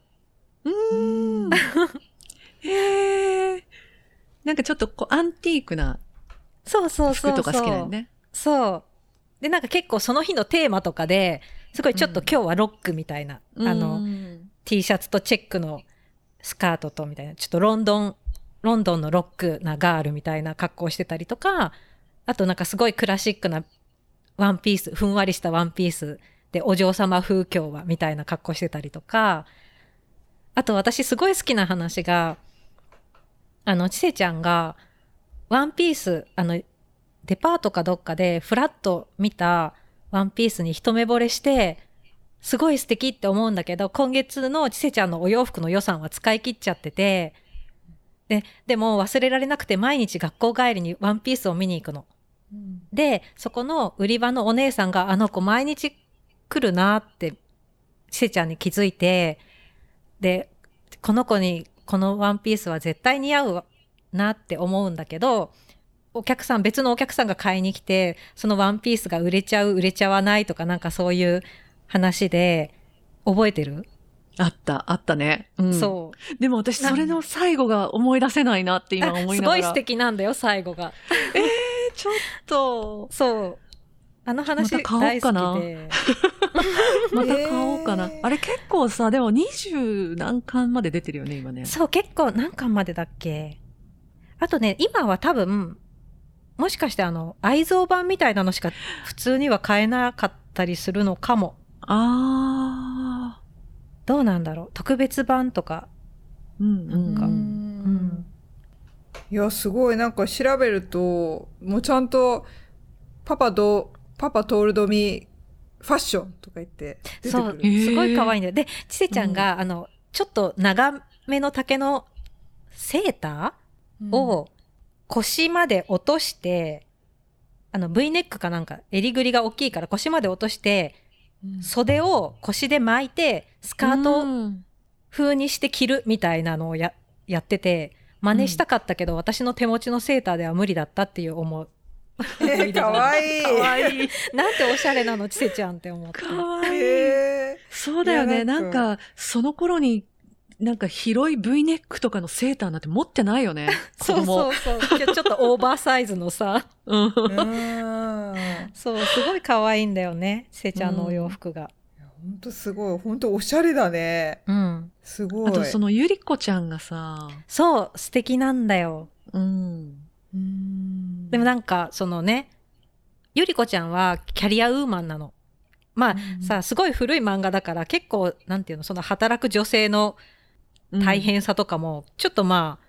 うーん。へえ。なんかちょっとこう、アンティークなそうそう。服とか好きだよね。そう。で、なんか結構その日のテーマとかで、すごいちょっとうん今日はロックみたいな、あの、うん、T シャツとチェックのスカートとみたいな、ちょっとロンドン、ロンドンのロックなガールみたいな格好してたりとか、あとなんかすごいクラシックなワンピース、ふんわりしたワンピースでお嬢様風景はみたいな格好してたりとか、あと私すごい好きな話が、あの、ちせちゃんがワンピース、あの、デパートかどっかでフラッと見たワンピースに一目惚れして、すごい素敵って思うんだけど、今月のちせちゃんのお洋服の予算は使い切っちゃってて、で、でも忘れられなくて毎日学校帰りにワンピースを見に行くの。うんで、そこの売り場のお姉さんがあの子毎日来るなって、ちせちゃんに気づいて、で、この子にこのワンピースは絶対似合うなって思うんだけど、お客さん、別のお客さんが買いに来て、そのワンピースが売れちゃう、売れちゃわないとかなんかそういう話で、覚えてる、あった、あったね。うん、そう。でも私、それの最後が思い出せないなって今思いながら。あすごい素敵なんだよ、最後が。ちょっと、そう。あの話また買お大うかな好きで。また買おうかな。えーあれ結構さ、でも20何巻まで出てるよね、今ね。そう、結構何巻までだっけ？あとね、今は多分、もしかしてあの、愛蔵版みたいなのしか普通には買えなかったりするのかも。あどうなんだろう？特別版とか？ー。うんうん。かうんいやすごいなんか調べるともうちゃんとパパとパパトールドミファッションとか言って出てそう、くる。すごい可愛いんだよ。で、ちせちゃんが、あの、ちょっと長めの丈のセーターを腰まで落として、あの V ネックかなんか襟ぐりが大きいから腰まで落として袖を腰で巻いてスカートうん風にして着るみたいなのをややってて真似したかったけど、私の手持ちのセーターでは無理だったっていう思うえー、かわいい。かわいい。なんておしゃれなのちせちゃんって思ってかわいい。へそうだよね。ななんか、その頃に、なんか広い V ネックとかのセーターなんて持ってないよね。子そう供。そうそうちょちょっとオーバーサイズのさうん。そうすごい可愛いんだよねちせちゃんのお洋服が本当すごい。本当おしゃれだね。うんすごい。あとそのゆりこちゃんがさ、そう素敵なんだようん。うんでもなんかそのねゆりこちゃんはキャリアウーマンなのまあ、うんさすごい古い漫画だから結構なんていうのその働く女性の大変さとかも、ちょっとまあ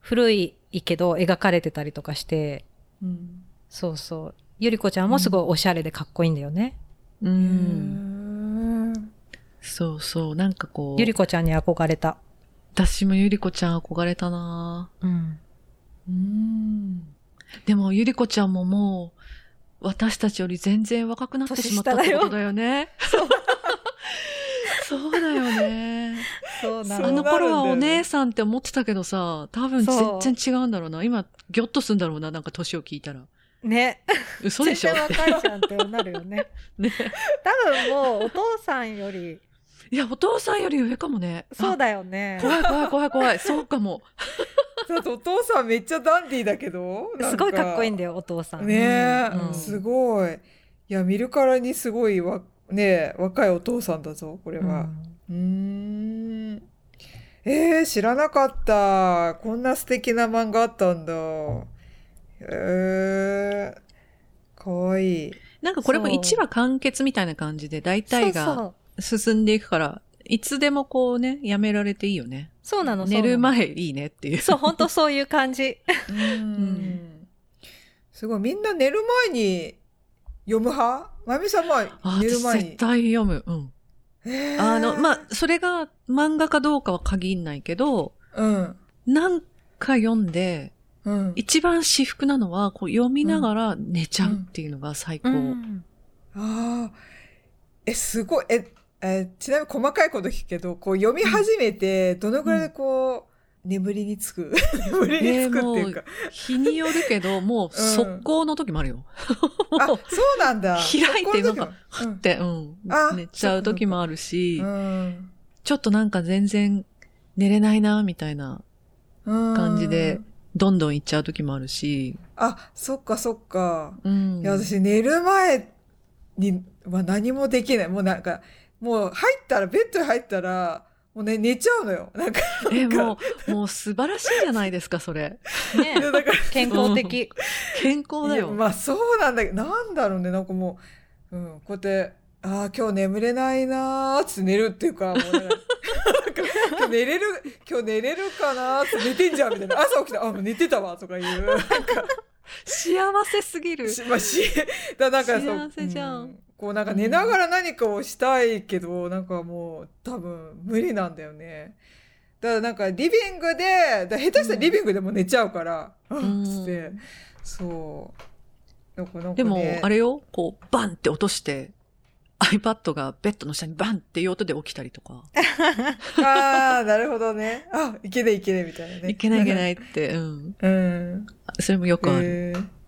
古いけど描かれてたりとかしてうん。そうそうゆりこちゃんもすごいおしゃれでかっこいいんだよね、う。うんん。そうそう。なんかこう、ゆりこちゃんに憧れた私もゆりこちゃん憧れたなうんうん。でもゆりこちゃんももう、私たちより全然若くなってしまったってことだよね。そう だよね。そうなそうあのの頃はお姉さんって思ってたけどさ、多分そう全然違うんだろうな。今、ギョッとすんだろうな、なんか年を聞いたら。ね嘘でしょ？全然若いじゃんってなるよね ね。多分もうお父さんよりいや、お父さんより上かもね。そうだ。だよね怖い怖い怖い怖い。そうかも。だってお父さんめっちゃダンディーだけど。すごいかっこいいんだよ。よお父さんねえ、うんすごい。いや、見るからにすごいわ、ねえ、若いお父さんだぞ、これは。うーん。えー、知らなかった。こんな素敵な漫画あったんだ。えー、かわいい。なんかこれもそう1話完結みたいな感じで、大体が進んでいくから、いつでもこうね、やめられていいよね。そうなの寝る前いいねっていう。そう本当そういう感じ うん。すごい。みんな寝る前に読む派？まゆみさんはあ私寝る前に？絶。対読む。うん。えーあの、まあ、それが漫画かどうかは限んないけど、うん。なんか読んで、うん。一番至福なのは、こう読みながら寝ちゃうっていうのが最高。うんああ。え、すごい。え、えちなみに細かいこと聞くけど、こう読み始めて、どのぐらいこう、眠りにつく 眠りにつくっていうか。日によるけど、もう速攻の時もあるよ。あ、もうそうなんだ。開いてなんって、うんあ。寝ちゃう時もあるし、うん。ちょっとなんか全然寝れないな、みたいなうん。感じで、どんどん行っちゃう時もあるし。あ、そっかそっか。うん。いや、私寝る前には何もできない。もうなんか、もう入ったら、ベッドに入ったら、もうね、寝ちゃうのよ。なんか、え、もう、もう素晴らしいじゃないですか、それ。ねいやだから、健康的健康だよ。まあそうなんだけど、なんだろうね、なんかもう、うん、こうやって、ああ、今日眠れないなーっつって寝るっていうか、もう なんか、なんか今日寝れる、今日寝れるかなーって寝てんじゃんみたいな。朝起きたあ、もう寝てたわとかいう。なんか、幸せすぎる。しまあ、し、だなんかそう幸せじゃんうこうなんか寝ながら何かをしたいけど、なんかもう多分無理なんだよね。だからなんかリビングで、だ下手したらリビングでも寝ちゃうから、うん、つって、そう。なんかなんか、ね、でも、あれよ、こう、バンって落として、iPad がベッドの下にバンっていう音で起きたりとか、ああ、なるほどね。あ、いけねいけねみたいなね。。いけないいけないいって、うん。うん。それもよくある。えー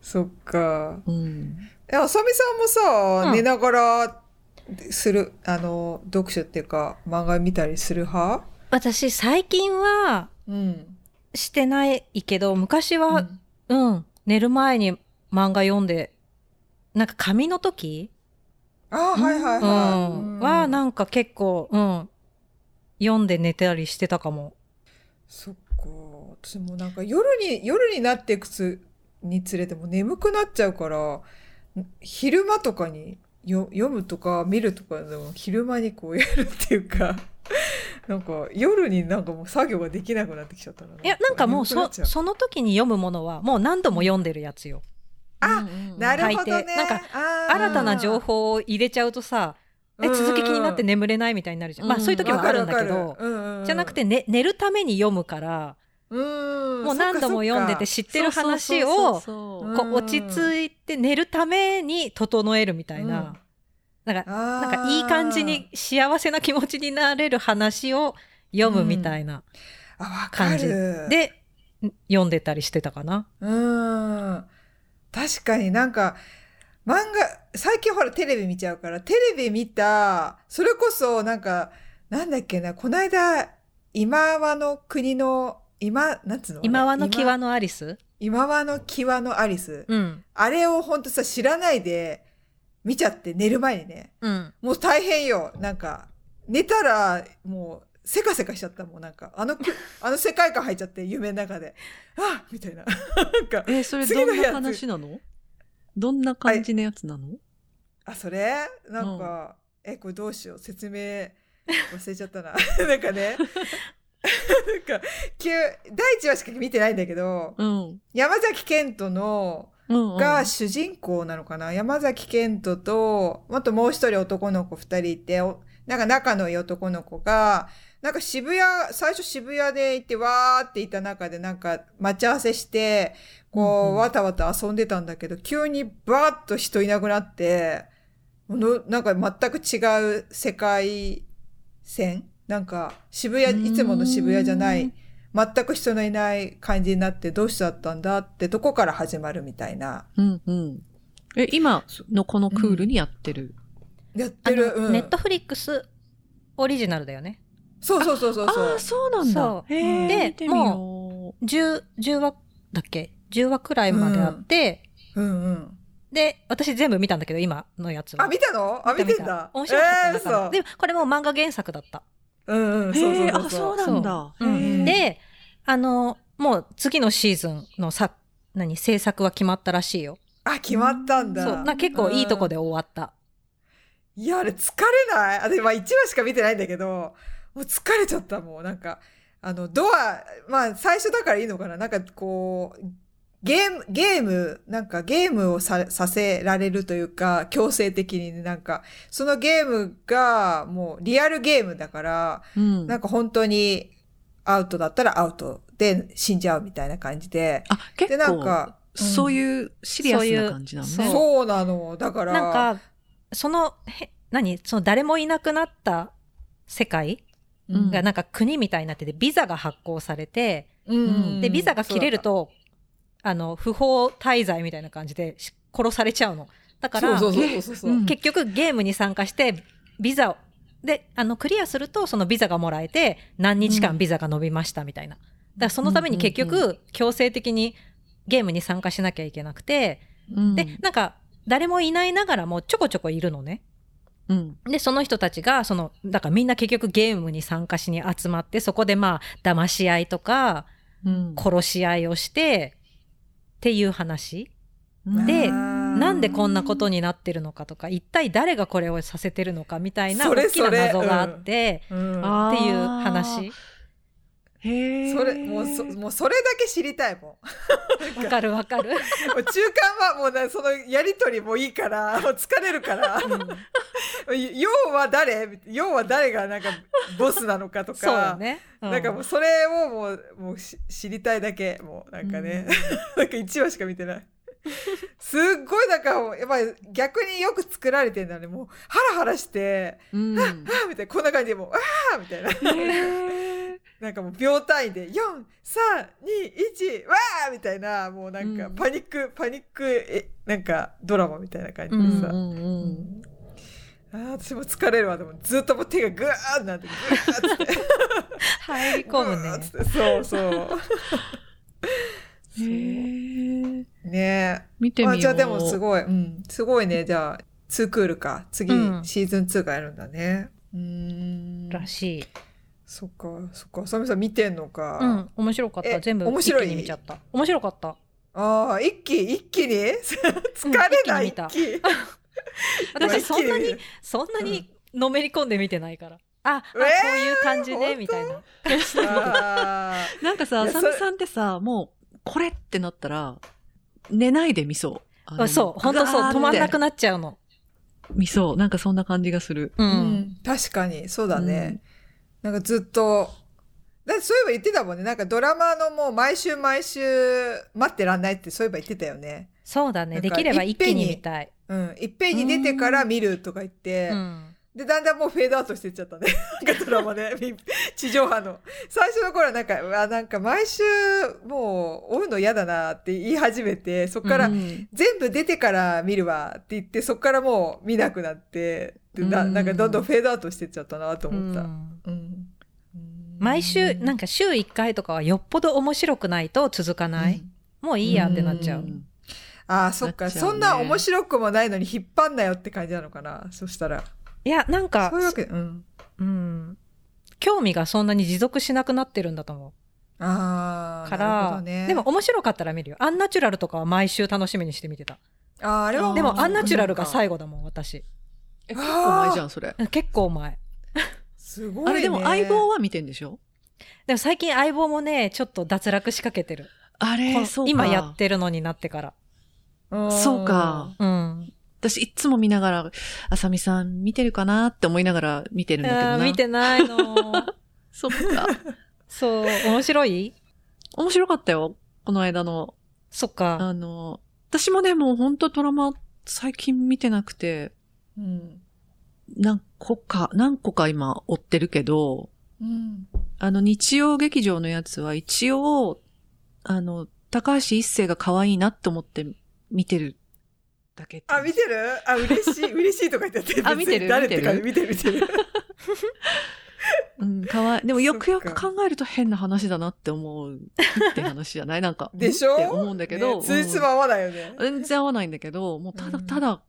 そっか。うん。え、あさみさんもさ、うん寝ながらする、あの、読書っていうか、漫画見たりする派？私最近はうん。してないけど昔はうん、寝る前に漫画読んでなんか紙の時、ああ、はいはいはい。うん、はなんか結構、うん、読んで寝たりしてたかも。そっか。私もなんか夜に、夜になっていくつにつれても眠くなっちゃうから、昼間とかによ読むとか見るとかでも昼間にこうやるっていうか、なんか夜になんかもう作業ができなくなってきちゃったな。いやなんかもうそその時に読むものはもう何度も読んでるやつよ。あなるほどね。なんか新たな情報を入れちゃうとさえうん続き気になって眠れないみたいになるじゃん。まあうんそういう時もあるんだけどうんうんじゃなくて、ね、寝るために読むからうん。もう何度も読んでて知ってる話をこう落ち着いて寝るために整えるみたいな、なんかななんかいい感じに幸せな気持ちになれる話を読むみたいな感じ。る。で読んでたりしてたかな。うん。確かになんか漫画最近ほらテレビ見ちゃうからテレビ見たそれこそなんかなんだっけなこの間今和の国の今なんつうの？今和の際今のアリス？今和の際のアリス、うん。あれをほんとさ知らないで見ちゃって寝る前にねうん。もう大変よ。なんか寝たらもうせかせかしちゃったもん。なんかあのき あの世界観入っちゃって夢の中で。あみたいな。なんかえ、それどんな話なの？どんな感じのやつなの、あそれ？なんか、えこれどうしよう？説明忘れちゃったな。なんかねなんか急第一話しか見てないんだけどうん。山崎賢人のうん、うん。が主人公なのかな、山崎賢人とあともう一人男の子二人いておなんか仲のいい男の子がなんか渋谷最初渋谷でいてわーっていた中でなんか待ち合わせしてこう、うんうんわたわた遊んでたんだけど急にバーッと人いなくなってのなんか全く違う世界線なんか渋谷いつもの渋谷じゃない全く人のいない感じになってどうしちゃったんだってとこから始まるみたいな。うんうん。え、今のこのクールにやってる？やっあてる。うんのネットフリックスオリジナルだよね。そうそうそうそうあそうあ、。そうなんだ。で見てみよ10、10話だっけ ?10 話くらいまであって、うんうん。で、私全部見たんだけど、今のやつは。あ、見たの？あ、見てんだ。面白かった。えーで、これも漫画原作だった。うんうん。う。そうそうあ、そうなんだ。そううんで、あの、もう次のシーズンのさ、何、制作は決まったらしいよ。あ、決まったんだ。そう。な結構いいとこで終わった。いや、あれ疲れない？あ、で、まあ1話しか見てないんだけど、もう疲れちゃったもん。なんか、あの、ドア、まあ最初だからいいのかな？なんかこう、ゲーム、ゲーム、なんかゲームをささせられるというか、強制的にねなんか、そのゲームがもうリアルゲームだから、うん。なんか本当にアウトだったらアウトで死んじゃうみたいな感じで。あ、結で、なん構、か、うんそういうシリアスな感じなのね。そういうそうなの。だから、なんか、その、へ何？その誰もいなくなった世界？うんがなんか国みたいになってて、ビザが発行されて、うんで、ビザが切れる、と、あの、不法滞在みたいな感じでし殺されちゃうの。だから、結局ゲームに参加して、ビザを、で、あの、クリアすると、そのビザがもらえて、何日間ビザが伸びましたみたいな。だからそのために結うんうん局、強制的にゲームに参加しなきゃいけなくて、うんで、なんか、誰もいないながらもちょこちょこいるのね。うん。で、その人たちが、その、だからみんな結局ゲームに参加しに集まって、そこでまあ、騙し合いとか、うん。殺し合いをして、っていう話。でなんでこんなことになってるのかとか、一体誰がこれをさせてるのかみたいな大きな謎があって、うっていう話。へえ。それ、もうそ、もうそれだけ知りたいもん。わかるわかる。もう中間はもうね、そのやりとりもいいから、もう疲れるから。要は誰？要は誰がなんかボスなのかとそうか。ね。うなんかもうそれをもう、もうし知りたいだけ。もうなんかね。なんか1話しか見てない。すっごいなんか、やっぱり逆によく作られてんだね。もうハラハラして、うん。あーみたいな、こんな感じでもう、あーみたいな。なんかもう秒単位で、4、3、2、1、わーみたいな、もうなんかうんパニック、パニック、え、なんかドラマみたいな感じでさ。うんうんうん。あー私も疲れるわ。でもずっともう手がグワーってなって、グワーって。入り込むねそうそう。へえ。ね見てみよう。あじゃあでもすごい、うん、すごいね。じゃあ、2クールか。次、うんシーズン2がやるんだね。うーん。らしい。そっか、そっか。サミさん見てんのか。うん、面白かった。え全部一面白い？見ちゃった。面白かった。ああ、一気、一気に？疲れない、一気に見た一気。私そんなにそんなにのめり込んで見てないから。あ、あ、こえーういう感じね、本当？みたいな。あなんかさ、いやそれあさみさんってさ、もう、これってなったら、寝ないで見そう。あそう、本当そう、止まんなくなっちゃうの。見そう。なんかそんな感じがする。う。ーうんん、確かに、そうだね。なんかずっと、だだってそういえば言ってたもんね。なんかドラマのもう毎週毎週待ってらんないってそういえば言ってたよね。そうだね。できれば一気に見たい、うん。いっぺんに出てから見るとか言って、うん。でだんだんもうフェードアウトしていっちゃったね。なんかドラマで。み 地上波の。最初の頃はなんかうわなんか毎週もう追うの嫌だなって言い始めてそっから、うん。全部出てから見るわって言ってそっからもう見なくなって。でなうん。なんかどんどんフェードアウトしてっちゃったなと思った。うん。うん毎週なんか週1回とかはよっぽど面白くないと続かない、もういいやってなっちゃう、ん。ああそっか、ね。そんな面白くもないのに引っ張んなよって感じなのかな？そしたら。いやなんかそういうわけうん。うん。興味がそんなに持続しなくなってるんだと思ああなるうから、ほどね。でも面白かったら見るよ。アンナチュラルとかは毎週楽しみにして見てた。あーあれはでもアンナチュラルが後最後だもん私。え結構前じゃん、それ。結構前すごい、ね、あれでも相棒は見てんでしょ？でも最近相棒もねちょっと脱落しかけてるこあれ、んそうか。今やってるのになってからうんそうか。うん私いつも見ながら、あさみさん見てるかなって思いながら見てるんだけどな。見てないの そっか。そう面白い？面白かったよ。この間の。そっかあの、私もね、もう本当ドラマ最近見てなくて、うん何個か、何個か今追ってるけど、うんあの日曜劇場のやつは一応、あの、高橋一生が可愛いなって思って見てるだけあ見てる？あ嬉しい。嬉しいとか言っててあ見てる？誰ってか見てる？見てる うん、かわい。い。でもよくよく考えると変な話だなって思うって話じゃない？なんか。でしょ？って思うんだけど。ね、ついつま合わないよね、うん全然合わないんだけど、もうただうんただ、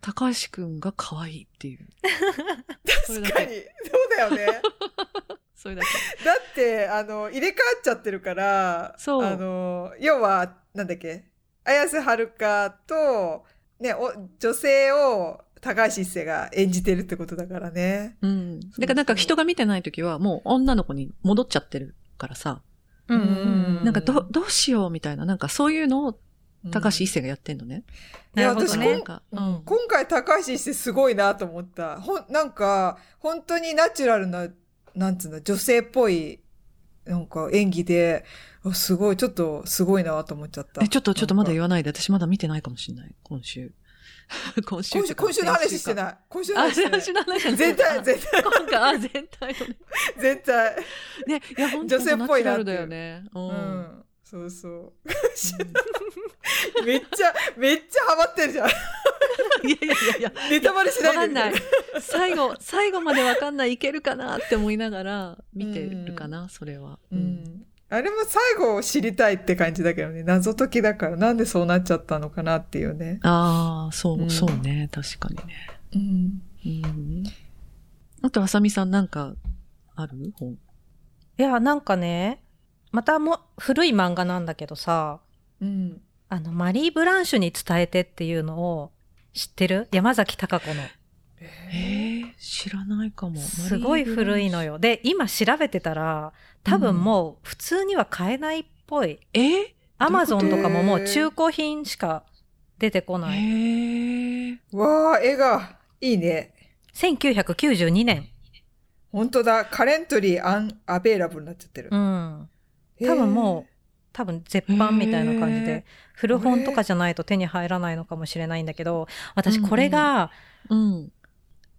高橋くんが可愛いっていう。確かにけ。そうだよね それだけ。だってあの入れ替わっちゃってるからそうあの要はなんだっけ？綾瀬はるかと、ね、お女性を高橋一生が演じてるってことだからね。うん。だからなんか人が見てないときはもう女の子に戻っちゃってるからさ、うんうんうんなんかど、どうしようみたいな、なんかそういうのをうん高橋一生がやってんのね。いや私ね。今回高橋一生すごいなと思った。ほんなんか本当にナチュラルななんつうの女性っぽいなんか演技であすごいちょっとすごいなと思っちゃった。え、ちょっと、ちょっとまだ言わないで。私まだ見てないかもしれない。今週。今週今週今週の話してい。ない。今週のあ、話してない今週の話じゃない全体全体今回、あ、全体のね。全体。ね、いや、本当女性っぽいなっていうナチュラルだよね。う。うんん。そうそう。めっちゃめっちゃハマってるじゃん。いやいやいやいや。ネタバレしないでわかんない。最後、最後までわかんない、いけるかなって思いながら見てるかな、それは。う。ん。あれも最後知りたいって感じだけどね謎解きだからなんでそうなっちゃったのかなっていうね。ああ、そうう、んそうね。確かにね。うん。うん。あと、あさみさんなんか、ある？本。いやなんかねまたも古い漫画なんだけどさうん。あのマリー・ブランシュに伝えてっていうのを知ってる？山崎貴子の。ええ知らないかも。すごい古いのよ。で今調べてたら多分もう普通には買えないっぽい。え？ー、アマゾンとかももう中古品しか出てこない。ええわあ絵が。いいね。1992年。本当だ。カレントリーアンアベイラブルになっちゃってる。う。ん多分もう多分絶版みたいな感じで古本とかじゃないと手に入らないのかもしれないんだけど私これがうん。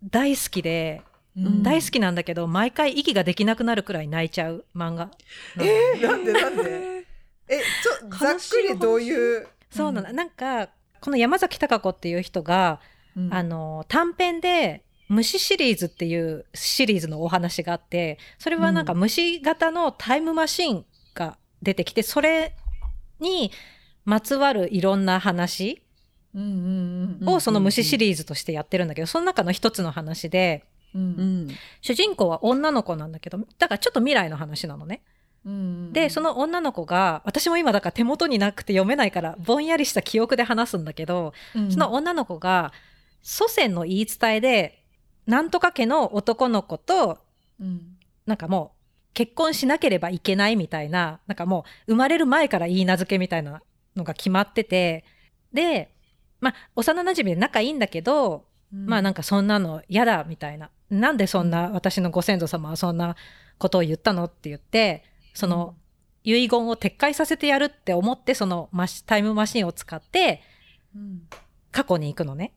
大好きで、うん。大好きなんだけど毎回息ができなくなるくらい泣いちゃう漫画えー、なんでなんで？えちょざっくりどういう？そうなの、なんかこの山崎貴子っていう人が、うん。あの短編で虫シリーズっていうシリーズのお話があってそれはなんかう虫型のタイムマシンが出てきてそれにまつわるいろんな話うんうんうんをその虫シリーズとしてやってるんだけどその中の一つの話でうんうん。主人公は女の子なんだけどだからちょっと未来の話なのね。うんでその女の子が私も今だから手元になくて読めないからぼんやりした記憶で話すんだけどその女の子が祖先の言い伝えでなんとか家の男の子とうんなんかもう結婚しなければいけないみたいななんかもう生まれる前から言い名付けみたいなのが決まっててでまあ幼馴染で仲いいんだけど、まあなんかそんなの嫌だみたいな。なんでそんな私のご先祖様はそんなことを言ったのって言ってその遺言を撤回させてやるって思ってそのマシタイムマシンを使ってうん。過去に行くのね。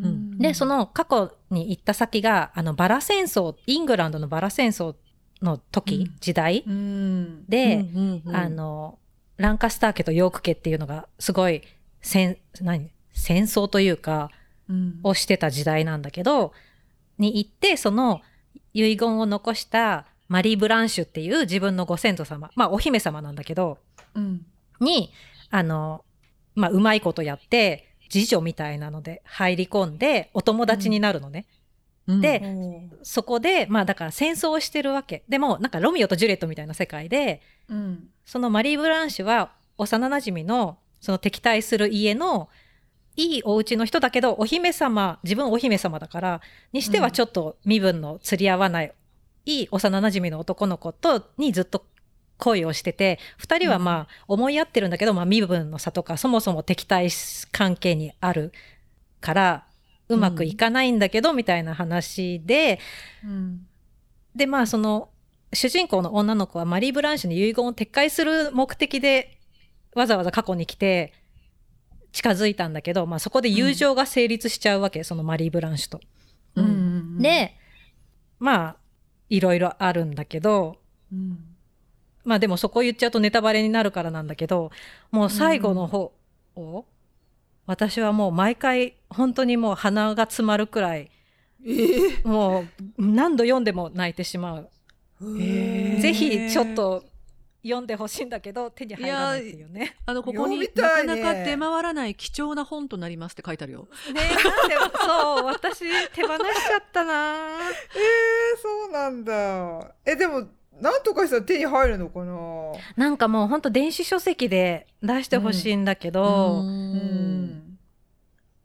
ん。でその過去に行った先があのバラ戦争イングランドのバラ戦争の時、うん。時代？うん。で、あのランカスター家とヨーク家っていうのがすごい戦何？戦争というかうん。をしてた時代なんだけどに行ってその遺言を残したマリー・ブランシュっていう自分のご先祖様まあお姫様なんだけどうん。にあの、まあ、うまいことやって次女みたいなので入り込んでお友達になるのね。うんでそこでまあだから戦争をしてるわけ。でもなんかロミオとジュリエットみたいな世界でうん。そのマリー・ブランシュは幼なじみのその敵対する家のいいお家の人だけどお姫様自分お姫様だからにしてはちょっと身分の釣り合わない、いい幼なじみの男の子とにずっと恋をしてて2人はまあ思い合ってるんだけど、まあ、身分の差とかそもそも敵対関係にあるからうまくいかないんだけど、みたいな話でうん。でまあその主人公の女の子はマリー・ブランシュに遺言を撤回する目的でわざわざ過去に来て近づいたんだけど、まあ、そこで友情が成立しちゃうわけ、そのマリー・ブランシュと。うん。うんでまあいろいろあるんだけどうん。まあでもそこ言っちゃうとネタバレになるからなんだけどもう最後の方を、私はもう毎回本当にもう鼻が詰まるくらいえーもう何度読んでも泣いてしまう。へーぜひちょっと読んでほしいんだけ手に入らないっていうね。あの、ここになかなか出回らない貴重な本となりますって書いてあるよ。ねなんでそう私手放しちゃったな。えー、そうなんだえでもなんとかしたら手に入るのかな？なんかもうほんと電子書籍で出してほしいんだけど、ううんん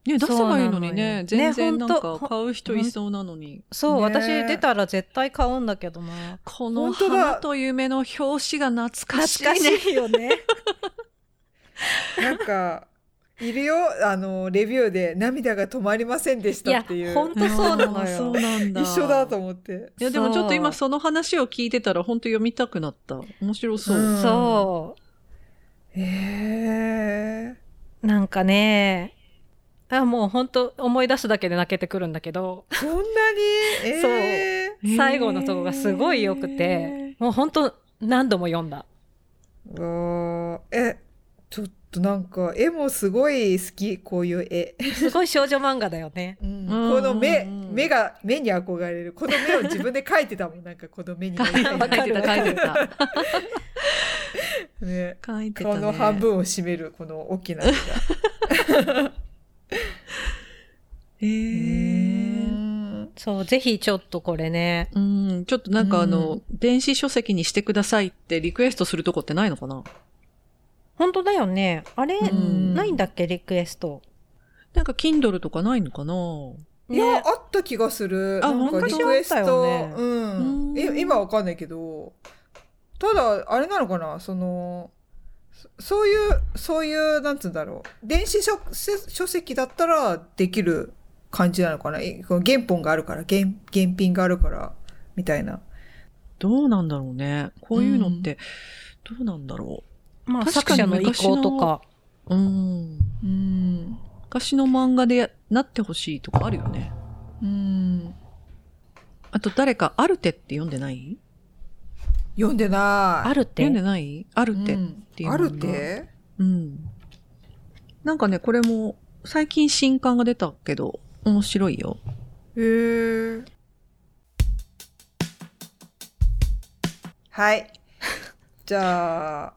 ね、出せばいいのにね。全然なんか買う人いそうなのに。そう、ね私出たら絶対買うんだけどな。この本当だ花と夢の表紙が懐かしいね。懐かしいよね。なんかいるよあのレビューで涙が止まりませんでしいやたっていうほんとそうなのあーそうよ。なんだ。一緒だと思っていや、でもちょっと今そその話を聞いてたら本当読みたくなった。面白そう。うんそへえう。なんかね、あもうほんと思い出すだけで泣けてくるんだけど、そんなに？えー、最後のとこがすごい良くて、もうほんと何度も読んだ。うわー。えちょっとなんか絵もすごい好き。こういう絵、すごい少女漫画だよね。うん。うん。この目、うん目が目に憧れる。この目を自分で描いてたもん。なんかこの目に 描いてた、書いてた。ね。ね。顔の半分を占めるこの大きな目がへー。うん。そう、ぜひちょっとこれね。うん、ちょっとなんかあの、うん。電子書籍にしてくださいってリクエストするとこってないのかな？本当だよね。あれ、うん。ないんだっけ、リクエスト。なんか Kindle とかないのかな？いや、ね。あった気がする。あなんか昔リクエスあったト、よね。うん。うん。え今わかんないけど、ただ、あれなのかな？その、そそういう、そういう、なんつうんだろう。電子書書籍だったらできる感じなのかな？えこの原本があるから、原、原品があるから、みたいな。どうなんだろうね。こういうのって、どうなんだろまあ、作者の意向とか。う。うん。うん。昔の漫画でやなってほしいとかあるよね。うん。あと誰かアルテって読んでない？読んでない。あるって読んでない？アルテ。うんていうのあるってうん。なんかね、これも最近新刊が出たけど、面白いよ。へえ。はい。じゃあ、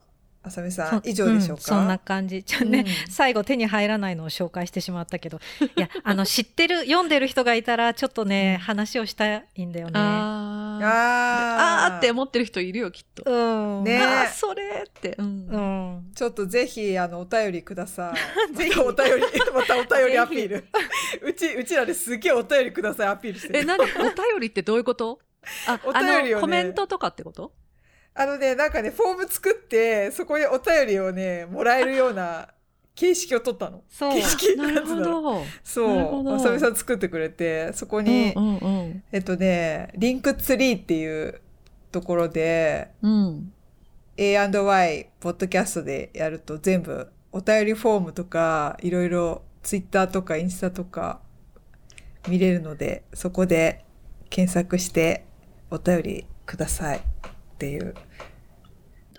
あさみさん、以上でしょうか？んそんな感じ。ちょね、うん最後手に入らないのを紹介してしまったけど、いや、あの、知ってる、読んでる人がいたら、ちょっとね、話をしたいんだよね。あー。ああーって思ってる人いるよ、きっと。うん。ねあー、それって。うんうん。ちょっとぜひ、あの、お便りください。ぜひお便り、またお便りアピール。うち、うちらですげえお便りくださいアピールしてえ、る。何？お便りってどういうこと？あ、お便りをねあの、コメントとかってこと？あのね、なんかね、フォーム作って、そこにお便りをね、もらえるような形式を取ったの。そう形式なるほど。そう。なるほどあさみさん作ってくれて、そこに、うんうんえっとね、リンクツリーっていうところで、うん。うん。A&Y ポッドキャストでやると全部お便りフォームとかいろいろツイッターとかインスタとか見れるのでそこで検索してお便りくださいっていう。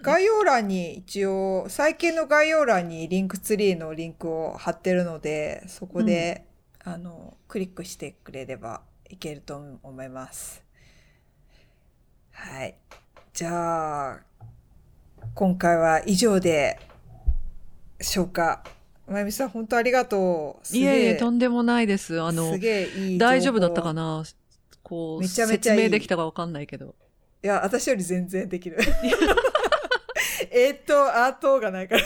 概要欄に一応最近の概要欄にリンクツリーのリンクを貼ってるのでそこで、あのクリックしてくれればいけると思います。はい。じゃあ今回は以上でしょうかまゆみさん本当ありがとう。すげいえいえ、とんでもないです。あのす、げえいい大丈夫だったかな？なこう、めちゃめちゃ説明できたかわかんないけど。いや私より全然できる。えっとアートがないから。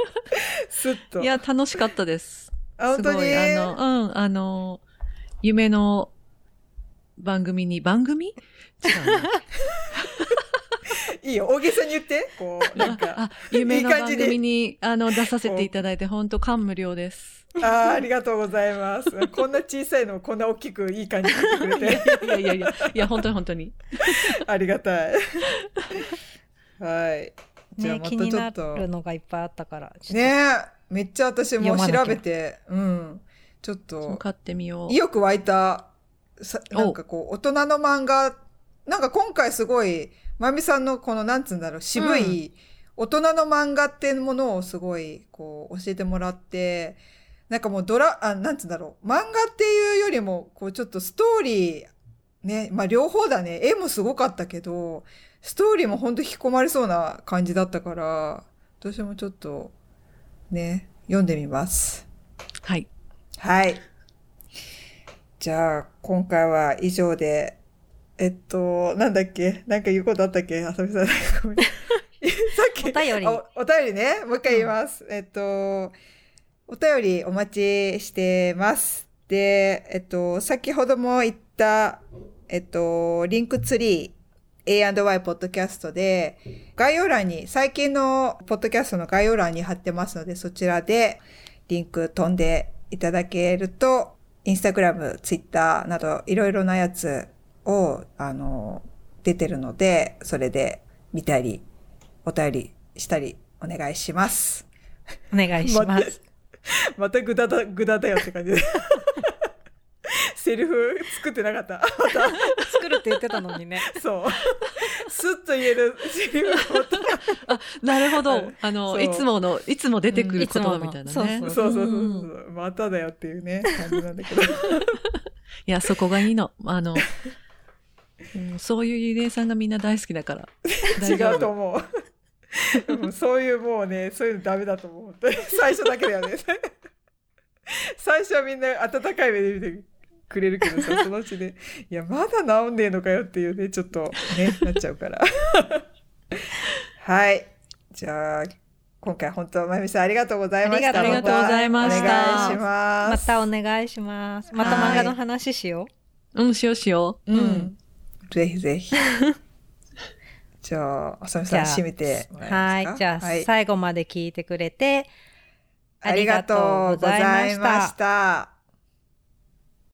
スッと。いや、楽しかったです。あ本当に？すごい、あの、うん、あの、夢の番組に、番組？違うな。いいよ。大げさに言って。こうなんか。あ、夢の番いい感じで。組に、あの、出させていただいて、本当感無量です。あーありがとうございます。こんな小さいのをこんな大きくいい感じに言ってくれて。いやいやいや、いや、本当に本当に。ありがたい。はい。じゃあねま気になたちょっとるのがいっぱいあったからねえめっちゃ私も調べてうん。ちょっと。買ってみよう。意。欲湧いたさお。なんかこう大人の漫画。なんか今回すごいまゆみさんのこのなんつうんだろう渋い大人の漫画っていうものをすごいこう教えてもらってなんかもうドラあなんつうんだろう漫画っていうよりもこうちょっとストーリーねまあ両方だね絵もすごかったけどストーリーも本当引き込まれそうな感じだったから私もちょっとね読んでみます。はい。はい。じゃあ、今回は以上で、えっと、なんだっけ？なんか言うことあったっけ？あさみさん。ごめん さっき。お便りあおお便りね。もう一回言います。えっと、お便りお待ちしてます。で、えっと、先ほども言った、えっと、リンクツリー A&Y ポッドキャストで、概要欄に、最近のポッドキャストの概要欄に貼ってますので、そちらでリンク飛んでいただけると、インスタグラム、ツイッターなどいろいろなやつを、あの、出てるので、それで見たり、お便りしたりお願いします。お願いします。またグダだ、グダだよって感じで。セリフ作ってなかった。作るって言ってたのにね。そう。スッと言えるセリフをあ、なるほどうん。あの、いつもの、いつも出てくる言葉みたいなね。そうそうそうそうそううんまただよっていうね、感じなんだけど。いや、そこがいいの。あの、うんそういうゆりえさんがみんな大好きだから。違。うと思う。うんそういうもうね、そういうのダメだと思う。最初だけだよね。最初はみんな温かい目で見てくれるけどさ、そのうちで、いや、まだ治んねえのかよっていうね、ちょっとね、なっちゃうから。はい。じゃあ、今回本当、まゆみさんありがとうございました。ありがとうございましたお願いしま。ますたお願いします。また漫画の話しようん、しようしよう。うん。ぜひぜひ。じゃあ、あさみさん締めてはい。じゃあ、はい最後まで聞いてくれて、ありがとうございました。